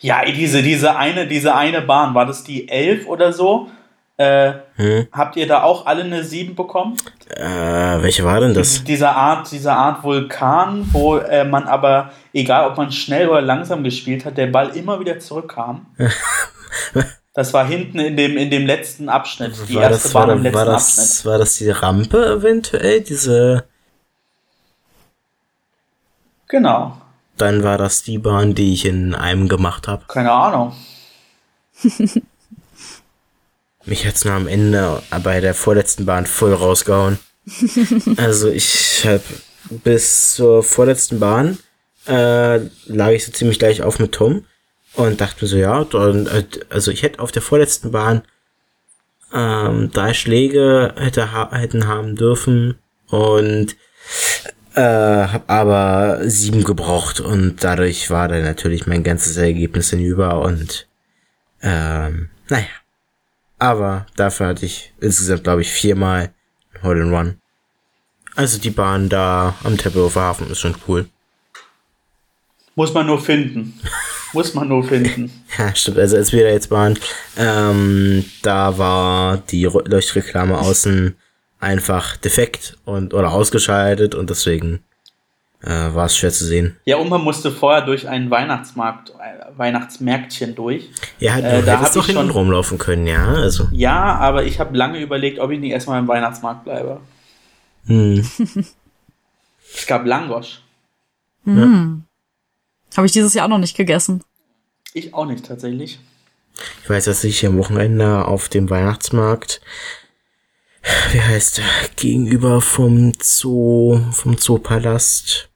Ja, diese, diese eine, diese eine Bahn, war das die 11 oder so? Äh, Hm. Habt ihr da auch alle eine 7 bekommen? Äh, welche war denn das? Diese Art, diese Art Vulkan, wo äh, man aber, egal ob man schnell oder langsam gespielt hat, der Ball immer wieder zurückkam. [LAUGHS] Das war hinten in dem, in dem letzten Abschnitt. Die War erste das, war, Bahn im da- letzten war, Abschnitt. das, war das die Rampe eventuell? Diese. Genau. Dann war das die Bahn, die ich in einem gemacht habe. Keine Ahnung. [LAUGHS] Mich hat's nur am Ende bei der vorletzten Bahn voll rausgehauen. [LAUGHS] also ich hab bis zur vorletzten Bahn äh, lag ich so ziemlich gleich auf mit Tom und dachte mir so, ja, dann, also ich hätte auf der vorletzten Bahn ähm, drei Schläge hätte ha hätten haben dürfen und äh, hab aber sieben gebraucht und dadurch war dann natürlich mein ganzes Ergebnis hinüber und ähm, naja. Aber dafür hatte ich insgesamt, glaube ich, viermal Hole in One. Also die Bahn da am Tempelhofer Hafen ist schon cool. Muss man nur finden. Muss man nur finden. [LAUGHS] Ja, stimmt. Also als wir da jetzt waren, ähm, da war die Leuchtreklame außen einfach defekt und oder ausgeschaltet und deswegen äh, war es schwer zu sehen. Ja, und man musste vorher durch einen Weihnachtsmarkt, äh, Weihnachtsmärktchen durch. Ja, du Äh, da hättest doch hinten schon- rumlaufen können, ja. Also. Ja, aber ich habe lange überlegt, ob ich nicht erstmal im Weihnachtsmarkt bleibe. Hm. Es gab Langosch. Habe ich dieses Jahr auch noch nicht gegessen. Ich auch nicht tatsächlich. Ich weiß, dass ich am Wochenende auf dem Weihnachtsmarkt, wie heißt der, gegenüber vom Zoo, vom Zoopalast,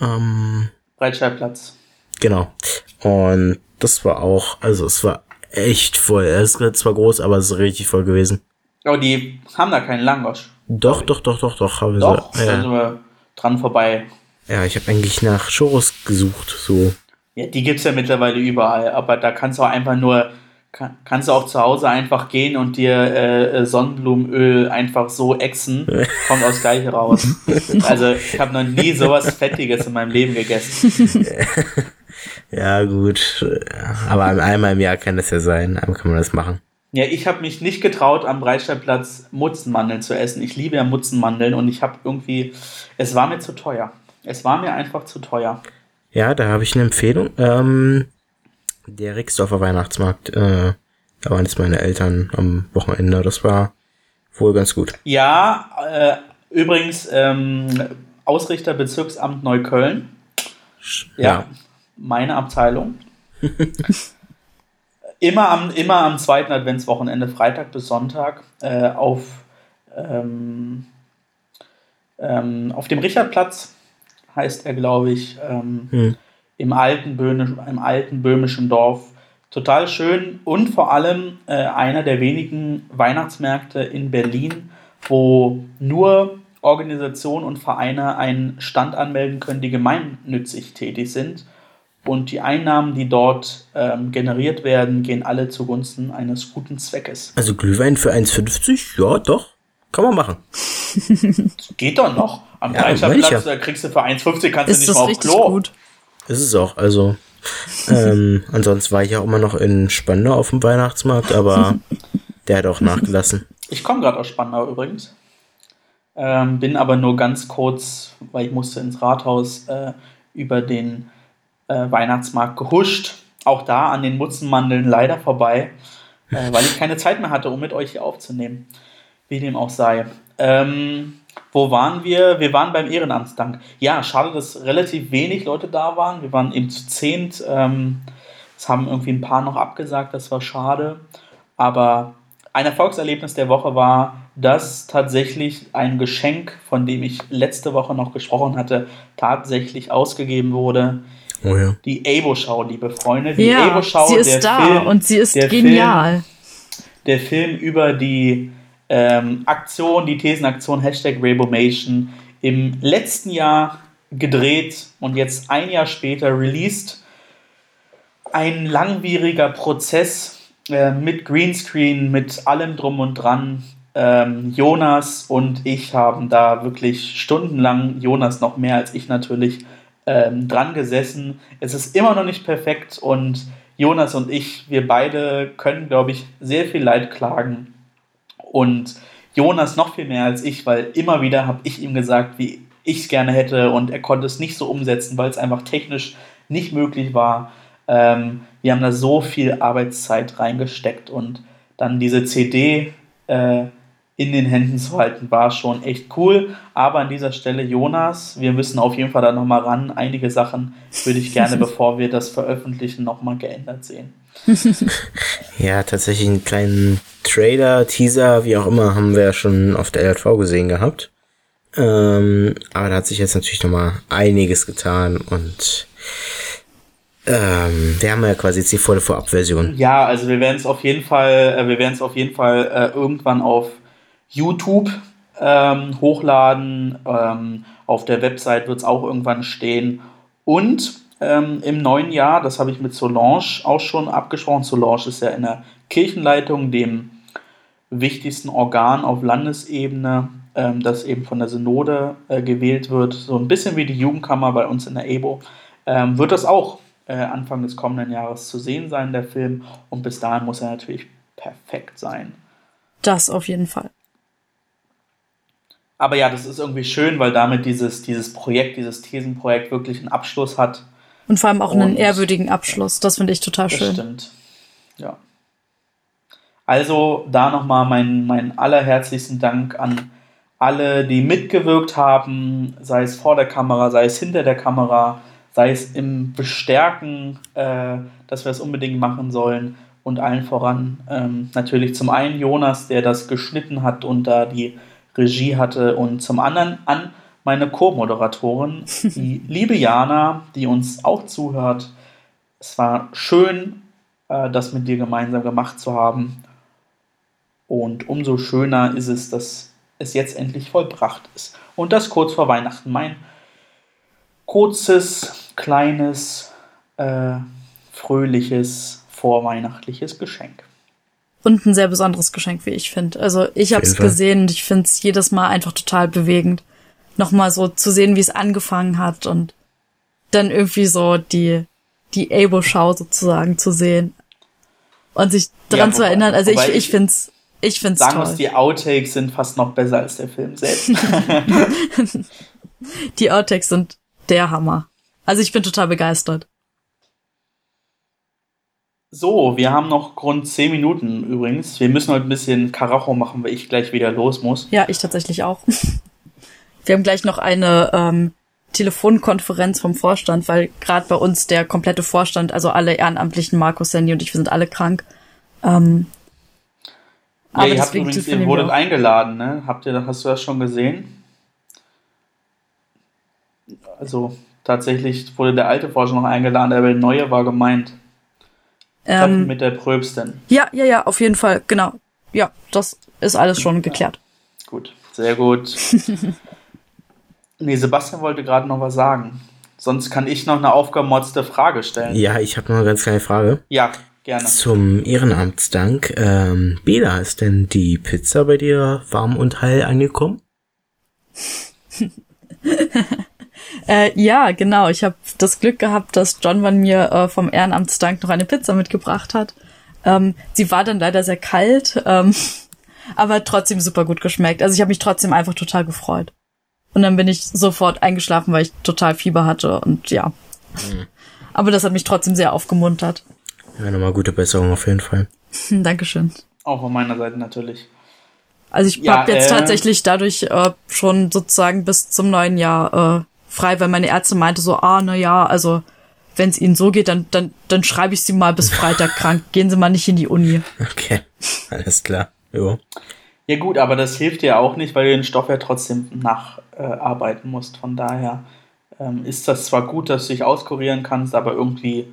ähm, Breitscheidplatz. genau. Und das war auch, also es war echt voll. Es ist zwar groß, aber es ist richtig voll gewesen. Aber die haben da keinen Langosch. Doch, doch, doch, doch, doch, haben wir Doch, so. da sind Ja, wir dran vorbei. ja ich habe eigentlich nach Churros gesucht, so. Ja, die gibt's ja mittlerweile überall, aber da kannst du auch einfach nur, kann, kannst du auch zu Hause einfach gehen und dir äh, Sonnenblumenöl einfach so exen, [LAUGHS] kommt aus Gleiche raus. Also ich habe noch nie sowas Fettiges in meinem Leben gegessen. [LAUGHS] Ja, gut. Aber einmal im Jahr kann das ja sein. Einmal kann man das machen. Ja, ich habe mich nicht getraut, am Breitscheidplatz Mutzenmandeln zu essen. Ich liebe ja Mutzenmandeln und ich habe irgendwie, es war mir zu teuer. Es war mir einfach zu teuer. Ja, da habe ich eine Empfehlung. Ähm, der Rixdorfer Weihnachtsmarkt. Äh, da waren jetzt meine Eltern am Wochenende. Das war wohl ganz gut. Ja, äh, übrigens ähm, Ausrichter Bezirksamt Neukölln. Ja, meine Abteilung. [LAUGHS] immer, am, immer am zweiten Adventswochenende, Freitag bis Sonntag, äh, auf, ähm, ähm, auf dem Richardplatz, heißt er, glaube ich, ähm, Hm. Im, alten Böhmisch, im alten böhmischen Dorf. Total schön und vor allem äh, einer der wenigen Weihnachtsmärkte in Berlin, wo nur Organisationen und Vereine einen Stand anmelden können, die gemeinnützig tätig sind. Und die Einnahmen, die dort ähm, generiert werden, gehen alle zugunsten eines guten Zweckes. Also Glühwein für 1,50? Ja, doch. Kann man machen. [LAUGHS] Geht doch noch. Am Ja, Breitscheidplatz, welcher? da kriegst du für 1,50 kannst du Ist nicht das mal auf Klo. gut? Ist es auch. Also, ähm, [LAUGHS] ansonsten war ich auch immer noch in Spandau auf dem Weihnachtsmarkt, aber [LAUGHS] der hat auch nachgelassen. Ich komme gerade aus Spandau übrigens. Ähm, bin aber nur ganz kurz, weil ich musste ins Rathaus äh, über den äh, Weihnachtsmarkt gehuscht. Auch da an den Mutzenmandeln leider vorbei, äh, weil ich keine Zeit mehr hatte, um mit euch hier aufzunehmen. Wie dem auch sei. Ähm, wo waren wir? Wir waren beim Ehrenamtsdank. Ja, schade, dass relativ wenig Leute da waren. Wir waren eben zu zehnt. Ähm, es haben irgendwie ein paar noch abgesagt, das war schade. Aber ein Erfolgserlebnis der Woche war, dass tatsächlich ein Geschenk, von dem ich letzte Woche noch gesprochen hatte, tatsächlich ausgegeben wurde. Oh ja. Die Abo-Schau, liebe Freunde. Die Ja, Abo-Schau, sie ist der da Film, und sie ist der genial. der Film über die ähm, Aktion, die Thesenaktion Hashtag Rabomation im letzten Jahr gedreht und jetzt ein Jahr später released. Ein langwieriger Prozess äh, mit Greenscreen, mit allem drum und dran. Ähm, Jonas und ich haben da wirklich stundenlang, Jonas noch mehr als ich natürlich, ähm, dran gesessen. Es ist immer noch nicht perfekt und Jonas und ich, wir beide können, glaube ich, sehr viel Leid klagen. Und Jonas noch viel mehr als ich, weil immer wieder habe ich ihm gesagt, wie ich es gerne hätte und er konnte es nicht so umsetzen, weil es einfach technisch nicht möglich war. Ähm, wir haben da so viel Arbeitszeit reingesteckt und dann diese CD äh, in den Händen zu halten, war schon echt cool. Aber an dieser Stelle, Jonas, wir müssen auf jeden Fall da nochmal ran. Einige Sachen würde ich gerne, [LAUGHS] bevor wir das veröffentlichen, nochmal geändert sehen. [LAUGHS] ja, tatsächlich einen kleinen Trailer, Teaser, wie auch immer, haben wir ja schon auf der LV gesehen gehabt. Ähm, aber da hat sich jetzt natürlich nochmal einiges getan und ähm, wir haben ja quasi jetzt die volle Vorabversion. Ja, also wir werden es auf jeden Fall, äh, wir werden es auf jeden Fall äh, irgendwann auf YouTube ähm, hochladen. Ähm, auf der Website wird es auch irgendwann stehen. Und ähm, im neuen Jahr, das habe ich mit Solange auch schon abgesprochen. Solange ist ja in der Kirchenleitung, dem wichtigsten Organ auf Landesebene, ähm, das eben von der Synode äh, gewählt wird. So ein bisschen wie die Jugendkammer bei uns in der EBO. Ähm, wird das auch äh, Anfang des kommenden Jahres zu sehen sein, der Film. Und bis dahin muss er natürlich perfekt sein. Das auf jeden Fall. Aber ja, das ist irgendwie schön, weil damit dieses, dieses Projekt, dieses Thesenprojekt wirklich einen Abschluss hat. Und vor allem auch Und einen ehrwürdigen Abschluss. Das finde ich total schön. Das stimmt. Ja. Also da nochmal meinen mein allerherzlichsten Dank an alle, die mitgewirkt haben, sei es vor der Kamera, sei es hinter der Kamera, sei es im Bestärken, äh, dass wir es unbedingt machen sollen und allen voran ähm, natürlich zum einen Jonas, der das geschnitten hat und da die Regie hatte und zum anderen an meine Co-Moderatorin, [LAUGHS] die liebe Jana, die uns auch zuhört. Es war schön, äh, das mit dir gemeinsam gemacht zu haben. Und umso schöner ist es, dass es jetzt endlich vollbracht ist. Und das kurz vor Weihnachten. Mein kurzes, kleines, äh, fröhliches, vorweihnachtliches Geschenk. Und ein sehr besonderes Geschenk, wie ich finde. Also ich habe es gesehen und ich finde es jedes Mal einfach total bewegend. Nochmal so zu sehen, wie es angefangen hat und dann irgendwie so die, die Abo-Schau sozusagen zu sehen und sich dran ja, zu erinnern. Also ich, ich, ich finde es ich find's sagen toll. Die Outtakes sind fast noch besser als der Film selbst. [LAUGHS] die Outtakes sind der Hammer. Also ich bin total begeistert. So, wir haben noch rund 10 Minuten übrigens. Wir müssen heute ein bisschen Karacho machen, weil ich gleich wieder los muss. Ja, ich tatsächlich auch. [LAUGHS] Wir haben gleich noch eine ähm, Telefonkonferenz vom Vorstand, weil gerade bei uns der komplette Vorstand, also alle Ehrenamtlichen, Markus, Sandy und ich, wir sind alle krank. Ähm, ja, aber ihr habt übrigens, ihr wurdet eingeladen, ne? Habt ihr, hast du das schon gesehen? Also tatsächlich wurde der alte Forscher noch eingeladen, aber der neue war gemeint. Ähm, mit der Pröbsten. Ja, ja, ja, auf jeden Fall, genau. Ja, das ist alles schon geklärt. Gut, sehr gut. [LAUGHS] nee, Sebastian wollte gerade noch was sagen. Sonst kann ich noch eine aufgemotzte Frage stellen. Ja, ich habe noch eine ganz kleine Frage. Ja, gerne. Zum Ehrenamtsdank. Ähm, Bela, ist denn die Pizza bei dir warm und heil angekommen? [LAUGHS] Äh, ja, genau. Ich habe das Glück gehabt, dass John Van mir äh, vom Ehrenamtsdank noch eine Pizza mitgebracht hat. Ähm, sie war dann leider sehr kalt, ähm, [LAUGHS] aber trotzdem super gut geschmeckt. Also ich habe mich trotzdem einfach total gefreut. Und dann bin ich sofort eingeschlafen, weil ich total Fieber hatte und ja. Mhm. Aber das hat mich trotzdem sehr aufgemuntert. Ja, nochmal gute Besserung auf jeden Fall. Dankeschön. Auch von meiner Seite natürlich. Also ich ja, habe jetzt äh, tatsächlich dadurch äh, schon sozusagen bis zum neuen Jahr äh, frei, weil meine Ärzte meinte so, ah, na ja, also wenn es ihnen so geht, dann, dann, dann schreibe ich sie mal bis Freitag krank. Gehen sie mal nicht in die Uni. [LAUGHS] Okay, alles klar. Jo. Ja gut, aber das hilft dir auch nicht, weil du den Stoff ja trotzdem nacharbeiten äh, musst. Von daher ähm, ist das zwar gut, dass du dich auskurieren kannst, aber irgendwie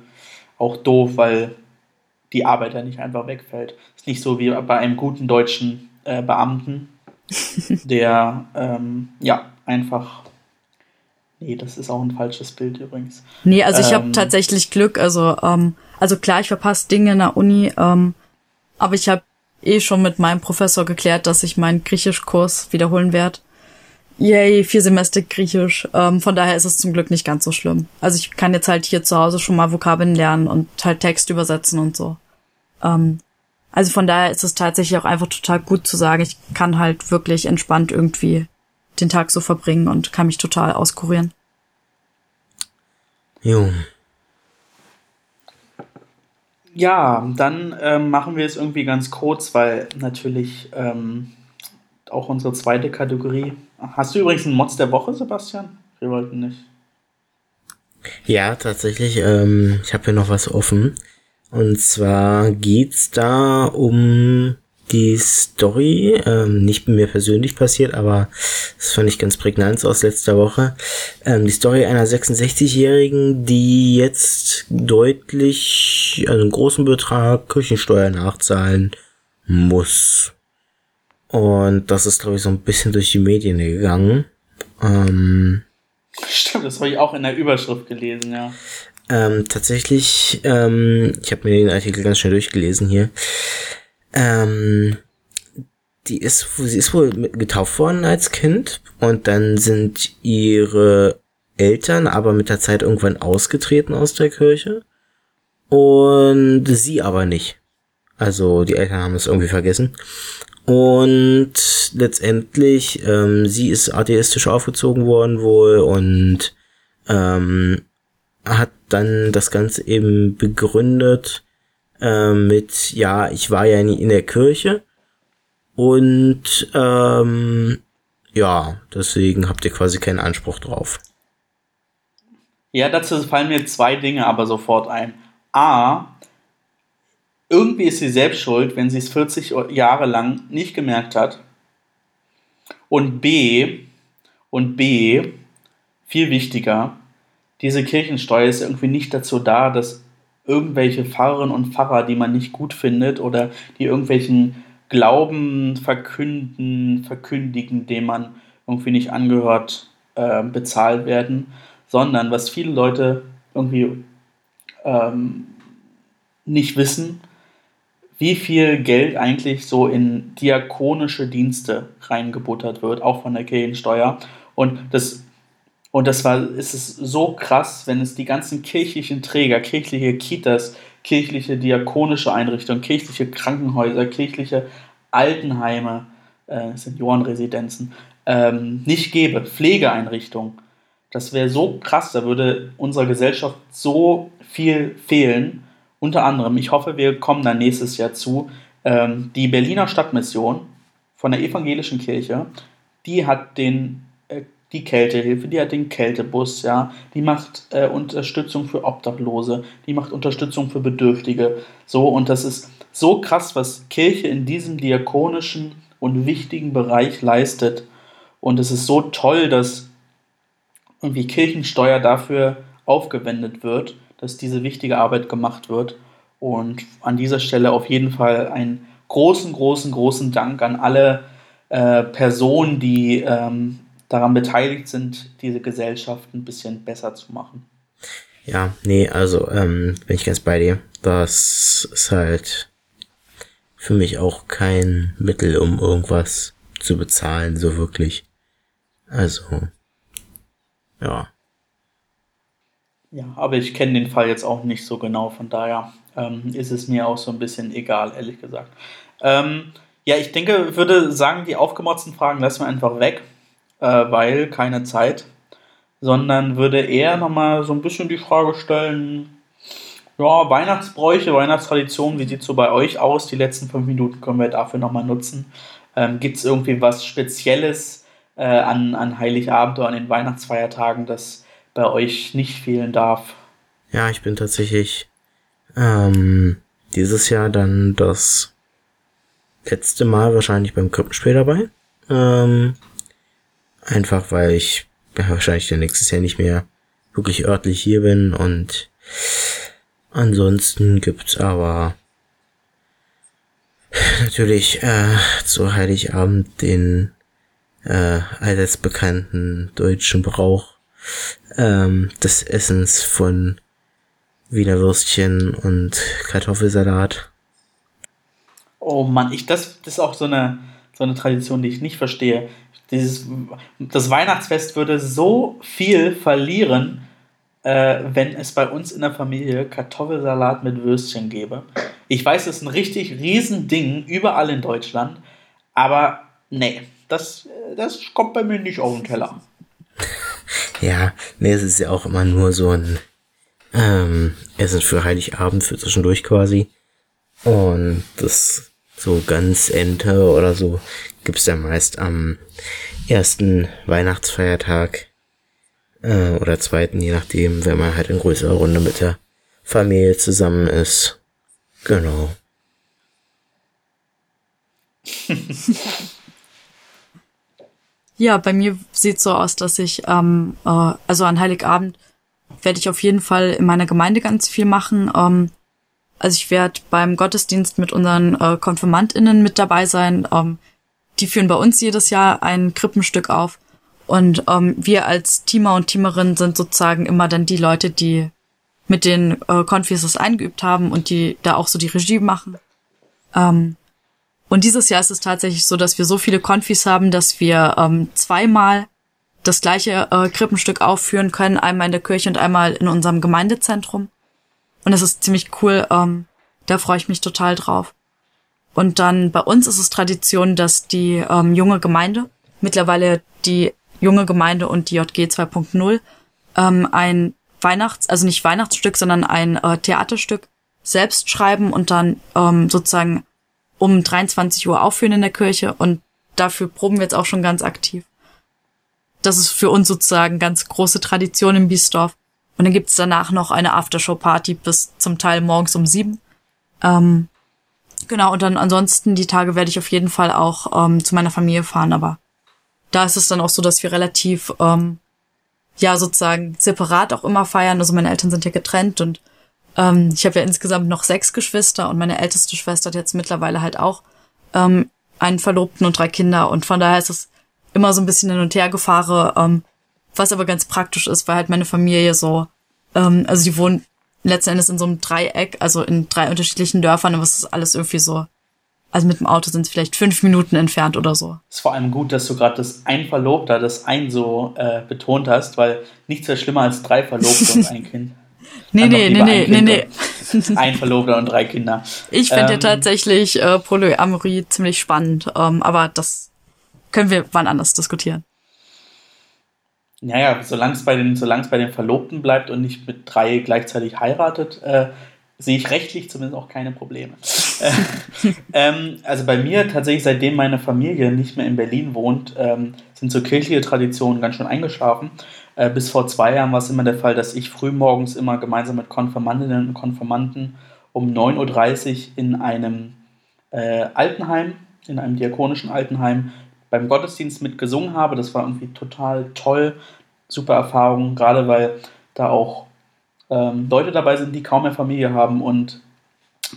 auch doof, weil die Arbeit ja nicht einfach wegfällt. Ist nicht so wie bei einem guten deutschen äh, Beamten, [LAUGHS] der ähm, ja einfach Nee, das ist auch ein falsches Bild übrigens. Nee, also ich ähm, habe tatsächlich Glück. Also, ähm, also klar, ich verpasse Dinge in der Uni, ähm, aber ich habe eh schon mit meinem Professor geklärt, dass ich meinen Griechischkurs wiederholen werde. Yay, vier Semester Griechisch. Ähm, von daher ist es zum Glück nicht ganz so schlimm. Also ich kann jetzt halt hier zu Hause schon mal Vokabeln lernen und halt Text übersetzen und so. Ähm, also von daher ist es tatsächlich auch einfach total gut zu sagen, ich kann halt wirklich entspannt irgendwie den Tag so verbringen und kann mich total auskurieren. Jo. Ja, dann ähm, machen wir es irgendwie ganz kurz, weil natürlich ähm, auch unsere zweite Kategorie. Hast du übrigens einen Mods der Woche, Sebastian? Wir wollten nicht. Ja, tatsächlich. Ähm, ich habe hier noch was offen. Und zwar geht's da um die Story, ähm, nicht mir persönlich passiert, aber das fand ich ganz prägnant aus letzter Woche. Ähm, die Story einer 66-Jährigen, die jetzt deutlich, also einen großen Betrag Küchensteuer nachzahlen muss. Und das ist, glaube ich, so ein bisschen durch die Medien gegangen. Ähm, Stimmt, das habe ich auch in der Überschrift gelesen, ja. Ähm, tatsächlich, ähm, ich habe mir den Artikel ganz schnell durchgelesen hier. Ähm, die ist, sie ist wohl getauft worden als Kind und dann sind ihre Eltern aber mit der Zeit irgendwann ausgetreten aus der Kirche und sie aber nicht. Also die Eltern haben es irgendwie vergessen. Und letztendlich, ähm, sie ist atheistisch aufgezogen worden wohl und ähm, hat dann das Ganze eben begründet äh, mit, ja, ich war ja nie in der Kirche und ähm, ja, deswegen habt ihr quasi keinen Anspruch drauf. Ja, dazu fallen mir zwei Dinge aber sofort ein. A, irgendwie ist sie selbst schuld, wenn sie es 40 Jahre lang nicht gemerkt hat. Und B, und B, viel wichtiger, diese Kirchensteuer ist irgendwie nicht dazu da, dass irgendwelche Pfarrerinnen und Pfarrer, die man nicht gut findet oder die irgendwelchen Glauben verkünden, verkündigen, dem man irgendwie nicht angehört, äh, bezahlt werden, sondern was viele Leute irgendwie ähm, nicht wissen, wie viel Geld eigentlich so in diakonische Dienste reingebuttert wird, auch von der Kirchensteuer. Und das und das war, ist es so krass, wenn es die ganzen kirchlichen Träger, kirchliche Kitas, kirchliche diakonische Einrichtungen, kirchliche Krankenhäuser, kirchliche Altenheime, äh, Seniorenresidenzen, ähm, nicht gäbe, Pflegeeinrichtungen. Das wäre so krass, da würde unserer Gesellschaft so viel fehlen. Unter anderem, ich hoffe, wir kommen da nächstes Jahr zu, ähm, die Berliner Stadtmission von der evangelischen Kirche, die hat den die Kältehilfe, die hat den Kältebus, ja, die macht äh, Unterstützung für Obdachlose, die macht Unterstützung für Bedürftige. So, und das ist so krass, was Kirche in diesem diakonischen und wichtigen Bereich leistet. Und es ist so toll, dass irgendwie Kirchensteuer dafür aufgewendet wird, dass diese wichtige Arbeit gemacht wird. Und an dieser Stelle auf jeden Fall einen großen, großen, großen Dank an alle äh, Personen, die ähm, daran beteiligt sind, diese Gesellschaft ein bisschen besser zu machen. Ja, nee, also ähm, bin ich ganz bei dir. Das ist halt für mich auch kein Mittel, um irgendwas zu bezahlen, so wirklich. Also, ja. Ja, aber ich kenne den Fall jetzt auch nicht so genau, von daher ähm, ist es mir auch so ein bisschen egal, ehrlich gesagt. Ähm, ja, ich denke, würde sagen, die aufgemotzten Fragen lassen wir einfach weg äh, weil keine Zeit, sondern würde eher nochmal so ein bisschen die Frage stellen, ja, Weihnachtsbräuche, Weihnachtstraditionen, wie sieht so bei euch aus? Die letzten fünf Minuten können wir dafür nochmal nutzen. Ähm, Gibt es irgendwie was Spezielles äh, an, an Heiligabend oder an den Weihnachtsfeiertagen, das bei euch nicht fehlen darf? Ja, ich bin tatsächlich ähm, dieses Jahr dann das letzte Mal wahrscheinlich beim Krippenspiel dabei. Ähm, Einfach weil ich wahrscheinlich dann nächstes Jahr nicht mehr wirklich örtlich hier bin und ansonsten gibt's aber [LAUGHS] natürlich äh, zu Heiligabend den äh, allseits bekannten deutschen Brauch ähm, des Essens von Wiener Würstchen und Kartoffelsalat. Oh Mann, ich, das, das ist auch so eine, so eine Tradition, die ich nicht verstehe. Dieses, das Weihnachtsfest würde so viel verlieren, äh, wenn es bei uns in der Familie Kartoffelsalat mit Würstchen gäbe. Ich weiß, es ist ein richtig riesen Ding überall in Deutschland, aber nee, das, das kommt bei mir nicht auf den Teller. [LAUGHS] Ja, nee, es ist ja auch immer nur so ein ähm, Essen für Heiligabend, für zwischendurch quasi. Und das so ganz Ente oder so gibt's ja meist am ersten Weihnachtsfeiertag äh, oder zweiten, je nachdem, wenn man halt in größerer Runde mit der Familie zusammen ist. Genau. [LAUGHS] ja, bei mir sieht so aus, dass ich ähm, äh, also an Heiligabend werde ich auf jeden Fall in meiner Gemeinde ganz viel machen. Ähm, also ich werde beim Gottesdienst mit unseren äh, KonfirmandInnen mit dabei sein. Ähm, die führen bei uns jedes Jahr ein Krippenstück auf. Und ähm, wir als Teamer und Teamerinnen sind sozusagen immer dann die Leute, die mit den äh, Konfis das eingeübt haben und die da auch so die Regie machen. Ähm, und dieses Jahr ist es tatsächlich so, dass wir so viele Konfis haben, dass wir ähm, zweimal das gleiche äh, Krippenstück aufführen können, einmal in der Kirche und einmal in unserem Gemeindezentrum. Und es ist ziemlich cool, ähm, da freue ich mich total drauf. Und dann bei uns ist es Tradition, dass die ähm, junge Gemeinde, mittlerweile die junge Gemeinde und die JG 2.0, ähm, ein Weihnachts-, also nicht Weihnachtsstück, sondern ein äh, Theaterstück selbst schreiben und dann ähm, sozusagen um 23 Uhr aufführen in der Kirche und dafür proben wir jetzt auch schon ganz aktiv. Das ist für uns sozusagen ganz große Tradition im Biesdorf. Und dann gibt's danach noch eine Aftershow-Party bis zum Teil morgens um sieben. Ähm, genau, und dann ansonsten die Tage werde ich auf jeden Fall auch ähm, zu meiner Familie fahren, aber da ist es dann auch so, dass wir relativ, ähm, ja, sozusagen separat auch immer feiern. Also meine Eltern sind ja getrennt und ähm, ich habe ja insgesamt noch sechs Geschwister und meine älteste Schwester hat jetzt mittlerweile halt auch ähm, einen Verlobten und drei Kinder und von daher ist es immer so ein bisschen hin und her gefahre, ähm, was aber ganz praktisch ist, weil halt meine Familie so, ähm, also die wohnen letzten Endes in so einem Dreieck, also in drei unterschiedlichen Dörfern, aber es ist alles irgendwie so. Also mit dem Auto sind es vielleicht fünf Minuten entfernt oder so. Ist vor allem gut, dass du gerade das ein Verlobter, das ein so äh, betont hast, weil nichts wäre schlimmer als drei Verlobte und ein Kind. [LAUGHS] Nee, nee, nee, nee, nee, nee. Ein Verlobter und drei Kinder. Ich finde ähm, ja tatsächlich äh, Polyamorie ziemlich spannend, ähm, aber das können wir wann anders diskutieren. Naja, solange es bei den, bei den Verlobten bleibt und nicht mit drei gleichzeitig heiratet, äh, sehe ich rechtlich zumindest auch keine Probleme. [LAUGHS] ähm, also bei mir tatsächlich, seitdem meine Familie nicht mehr in Berlin wohnt, ähm, sind so kirchliche Traditionen ganz schön eingeschlafen. Äh, bis vor zwei Jahren war es immer der Fall, dass ich frühmorgens immer gemeinsam mit Konfirmandinnen und Konfirmanden um 9.30 Uhr in einem äh, Altenheim, in einem diakonischen Altenheim, beim Gottesdienst mitgesungen habe. Das war irgendwie total toll, super Erfahrung, gerade weil da auch ähm, Leute dabei sind, die kaum mehr Familie haben und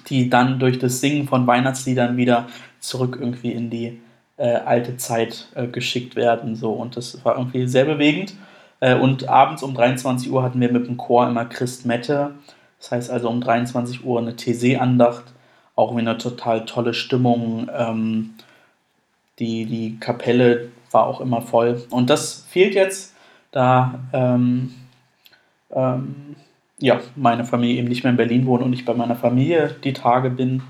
die dann durch das Singen von Weihnachtsliedern wieder zurück irgendwie in die äh, alte Zeit äh, geschickt werden. So. Und das war irgendwie sehr bewegend. Äh, und abends um 23 Uhr hatten wir mit dem Chor immer Christmette. Das heißt also um 23 Uhr eine TC-Andacht. Auch wieder eine total tolle Stimmung. Ähm, die, die Kapelle war auch immer voll. Und das fehlt jetzt, da ähm, ähm, ja, meine Familie eben nicht mehr in Berlin wohnt und ich bei meiner Familie die Tage bin.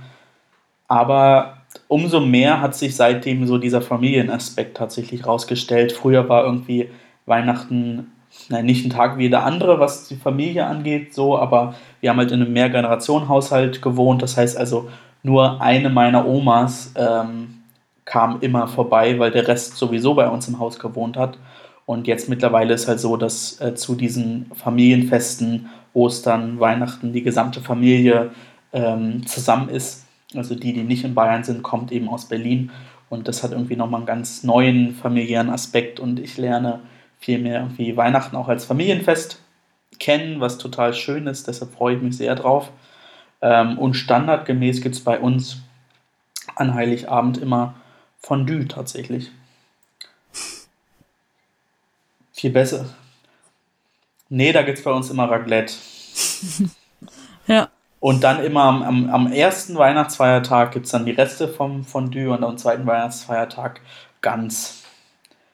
Aber umso mehr hat sich seitdem so dieser Familienaspekt tatsächlich rausgestellt. Früher war irgendwie Weihnachten nein, nicht ein Tag wie jeder andere, was die Familie angeht, so, aber wir haben halt in einem Mehrgenerationenhaushalt gewohnt. Das heißt also, nur eine meiner Omas ähm, kam immer vorbei, weil der Rest sowieso bei uns im Haus gewohnt hat. Und jetzt mittlerweile ist halt so, dass äh, zu diesen Familienfesten, Ostern, Weihnachten, die gesamte Familie ähm, zusammen ist. Also die, die nicht in Bayern sind, kommt eben aus Berlin. Und das hat irgendwie nochmal einen ganz neuen familiären Aspekt. Und ich lerne viel mehr irgendwie Weihnachten auch als Familienfest kennen, was total schön ist. Deshalb freue ich mich sehr drauf. Ähm, und standardgemäß gibt es bei uns an Heiligabend immer Fondue tatsächlich. Viel besser. Nee, da gibt es bei uns immer Raclette. [LAUGHS] ja. Und dann immer am, am, am ersten Weihnachtsfeiertag gibt es dann die Reste vom Fondue und am zweiten Weihnachtsfeiertag ganz.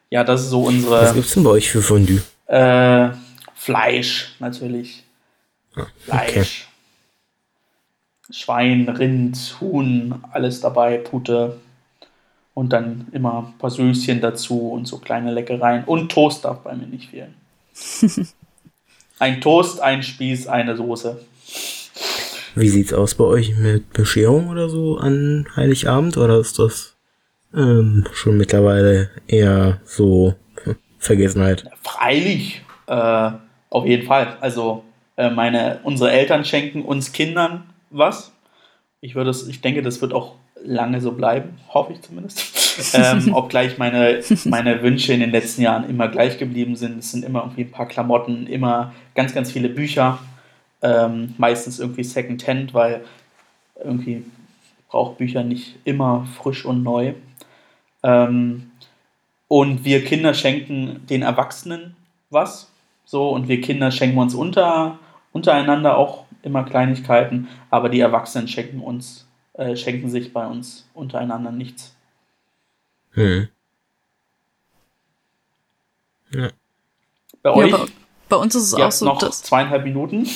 Ja, das ist so unsere. Was gibt's denn bei euch für Fondue? Äh, Fleisch, natürlich. Ah, Fleisch. okay. Schwein, Rind, Huhn, alles dabei, Pute. Und dann immer ein paar Süßchen dazu und so kleine Leckereien. Und Toast darf bei mir nicht fehlen. [LAUGHS] ein Toast, ein Spieß, eine Soße. Wie sieht's aus bei euch mit Bescherung oder so an Heiligabend? Oder ist das ähm, schon mittlerweile eher so Vergessenheit? Freilich, äh, auf jeden Fall. Also äh, meine, unsere Eltern schenken uns Kindern was. Ich würde ich denke, das wird auch lange so bleiben, hoffe ich zumindest. [LAUGHS] ähm, obgleich meine, meine Wünsche in den letzten Jahren immer gleich geblieben sind. Es sind immer irgendwie ein paar Klamotten, immer ganz, ganz viele Bücher. Ähm, meistens irgendwie Secondhand, weil irgendwie braucht Bücher nicht immer frisch und neu. Ähm, und wir Kinder schenken den Erwachsenen was. So, und wir Kinder schenken uns unter, untereinander auch immer Kleinigkeiten, aber die Erwachsenen schenken uns, äh, schenken sich bei uns untereinander nichts. Hm. Ja. Bei Ja, euch, bei, bei uns ist es auch so, noch dass, zweieinhalb Minuten.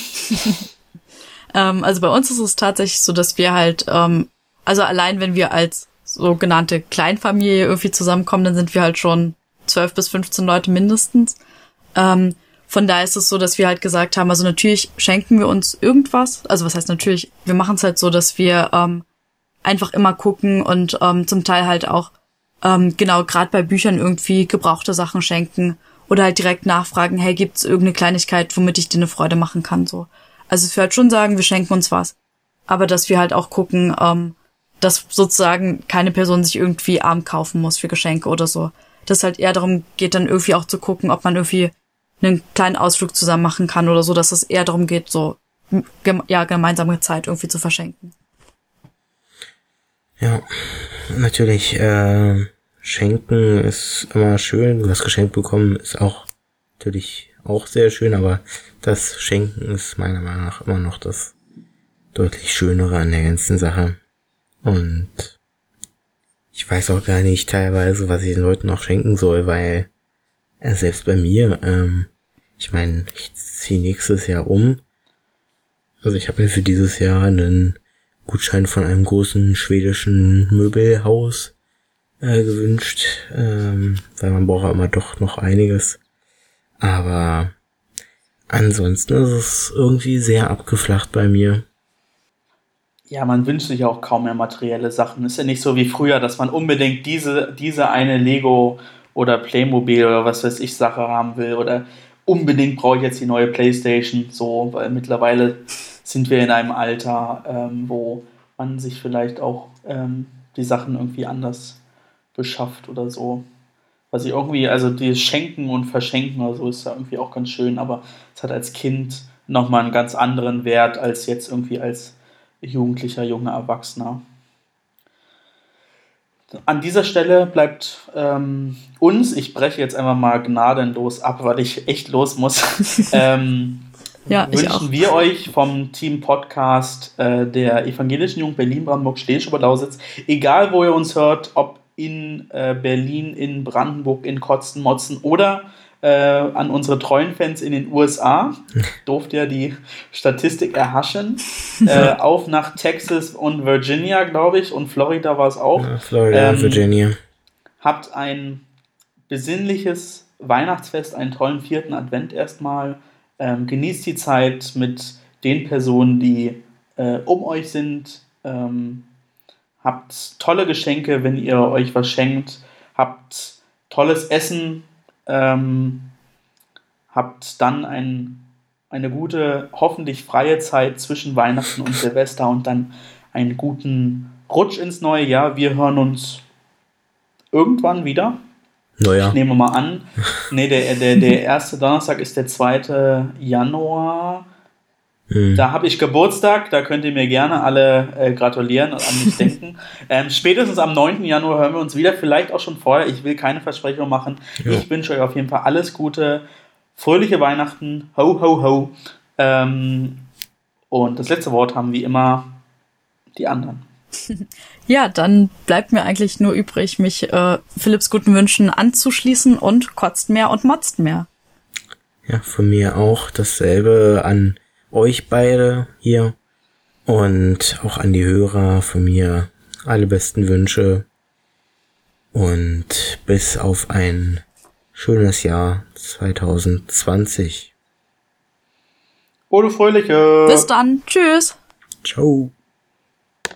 [LAUGHS] ähm, also bei uns ist es tatsächlich so, dass wir halt, ähm, also allein wenn wir als sogenannte Kleinfamilie irgendwie zusammenkommen, dann sind wir halt schon 12 bis 15 Leute mindestens. Ähm, von daher ist es so, dass wir halt gesagt haben, also natürlich schenken wir uns irgendwas. Also was heißt natürlich, wir machen es halt so, dass wir ähm, einfach immer gucken und ähm, zum Teil halt auch ähm, genau gerade bei Büchern irgendwie gebrauchte Sachen schenken oder halt direkt nachfragen, hey, gibt's irgendeine Kleinigkeit, womit ich dir eine Freude machen kann, so. Also ich würde schon sagen, wir schenken uns was. Aber dass wir halt auch gucken, ähm, dass sozusagen keine Person sich irgendwie arm kaufen muss für Geschenke oder so. Dass halt eher darum geht, dann irgendwie auch zu gucken, ob man irgendwie einen kleinen Ausflug zusammen machen kann oder so, dass es eher darum geht, so ja, gemeinsame Zeit irgendwie zu verschenken. Ja, natürlich, äh, schenken ist immer schön. Was geschenkt bekommen ist auch natürlich auch sehr schön, aber das Schenken ist meiner Meinung nach immer noch das deutlich Schönere an der ganzen Sache. Und ich weiß auch gar nicht teilweise, was ich den Leuten noch schenken soll, weil äh, selbst bei mir, ähm, ich meine, ich ziehe nächstes Jahr um. Also ich habe mir für dieses Jahr einen Gutschein von einem großen schwedischen Möbelhaus äh, gewünscht, ähm, weil man braucht ja immer doch noch einiges. Aber ansonsten ist es irgendwie sehr abgeflacht bei mir. Ja, man wünscht sich auch kaum mehr materielle Sachen. Ist ja nicht so wie früher, dass man unbedingt diese, diese eine Lego oder Playmobil oder was weiß ich Sache haben will oder unbedingt brauche ich jetzt die neue Playstation, so, weil mittlerweile sind wir in einem Alter, ähm, wo man sich vielleicht auch ähm, die Sachen irgendwie anders beschafft oder so. Was ich irgendwie, also die Schenken und Verschenken oder so ist ja irgendwie auch ganz schön, aber es hat als Kind nochmal einen ganz anderen Wert als jetzt irgendwie als jugendlicher, junger Erwachsener. An dieser Stelle bleibt ähm, uns, ich breche jetzt einfach mal gnadenlos ab, weil ich echt los muss, [LAUGHS] ähm, Ja, wünschen wir euch vom Team Podcast äh, der Evangelischen Jugend Berlin, Brandenburg, Stehlschuber, Lausitz, egal wo ihr uns hört, ob in äh, Berlin, in Brandenburg, in Kotzen, Motzen oder äh, an unsere treuen Fans in den USA, [LAUGHS] durfte ja die Statistik erhaschen, äh, [LAUGHS] auf nach Texas und Virginia, glaube ich, und Florida war es auch Ja, Florida, Ähm, Virginia. habt ein besinnliches Weihnachtsfest, einen tollen vierten Advent erstmal. Ähm, genießt die Zeit mit den Personen, die äh, um euch sind. Ähm, habt tolle Geschenke, wenn ihr euch was schenkt. Habt tolles Essen. Ähm, habt dann ein, eine gute, hoffentlich freie Zeit zwischen Weihnachten und Silvester und dann einen guten Rutsch ins neue Jahr. Wir hören uns irgendwann wieder. Naja, Ich nehme mal an. [LAUGHS] Nee, der, der, der erste Donnerstag ist der 2. Januar. hm. Da habe ich Geburtstag, da könnt ihr mir gerne alle äh, gratulieren und an mich [LAUGHS] denken. Ähm, spätestens am 9. Januar hören wir uns wieder, vielleicht auch schon vorher. Ich will keine Versprechung machen. Ja. Ich wünsche euch auf jeden Fall alles Gute, fröhliche Weihnachten, ho, ho, ho. Ähm, Und das letzte Wort haben wie immer die anderen. [LAUGHS] Ja, dann bleibt mir eigentlich nur übrig, mich äh, Philipps guten Wünschen anzuschließen und kotzt mehr und motzt mehr. Ja, von mir auch dasselbe an euch beide hier und auch an die Hörer von mir alle besten Wünsche und bis auf ein schönes Jahr 2020. Ohne Fröhliche. Bis dann. Tschüss. Ciao.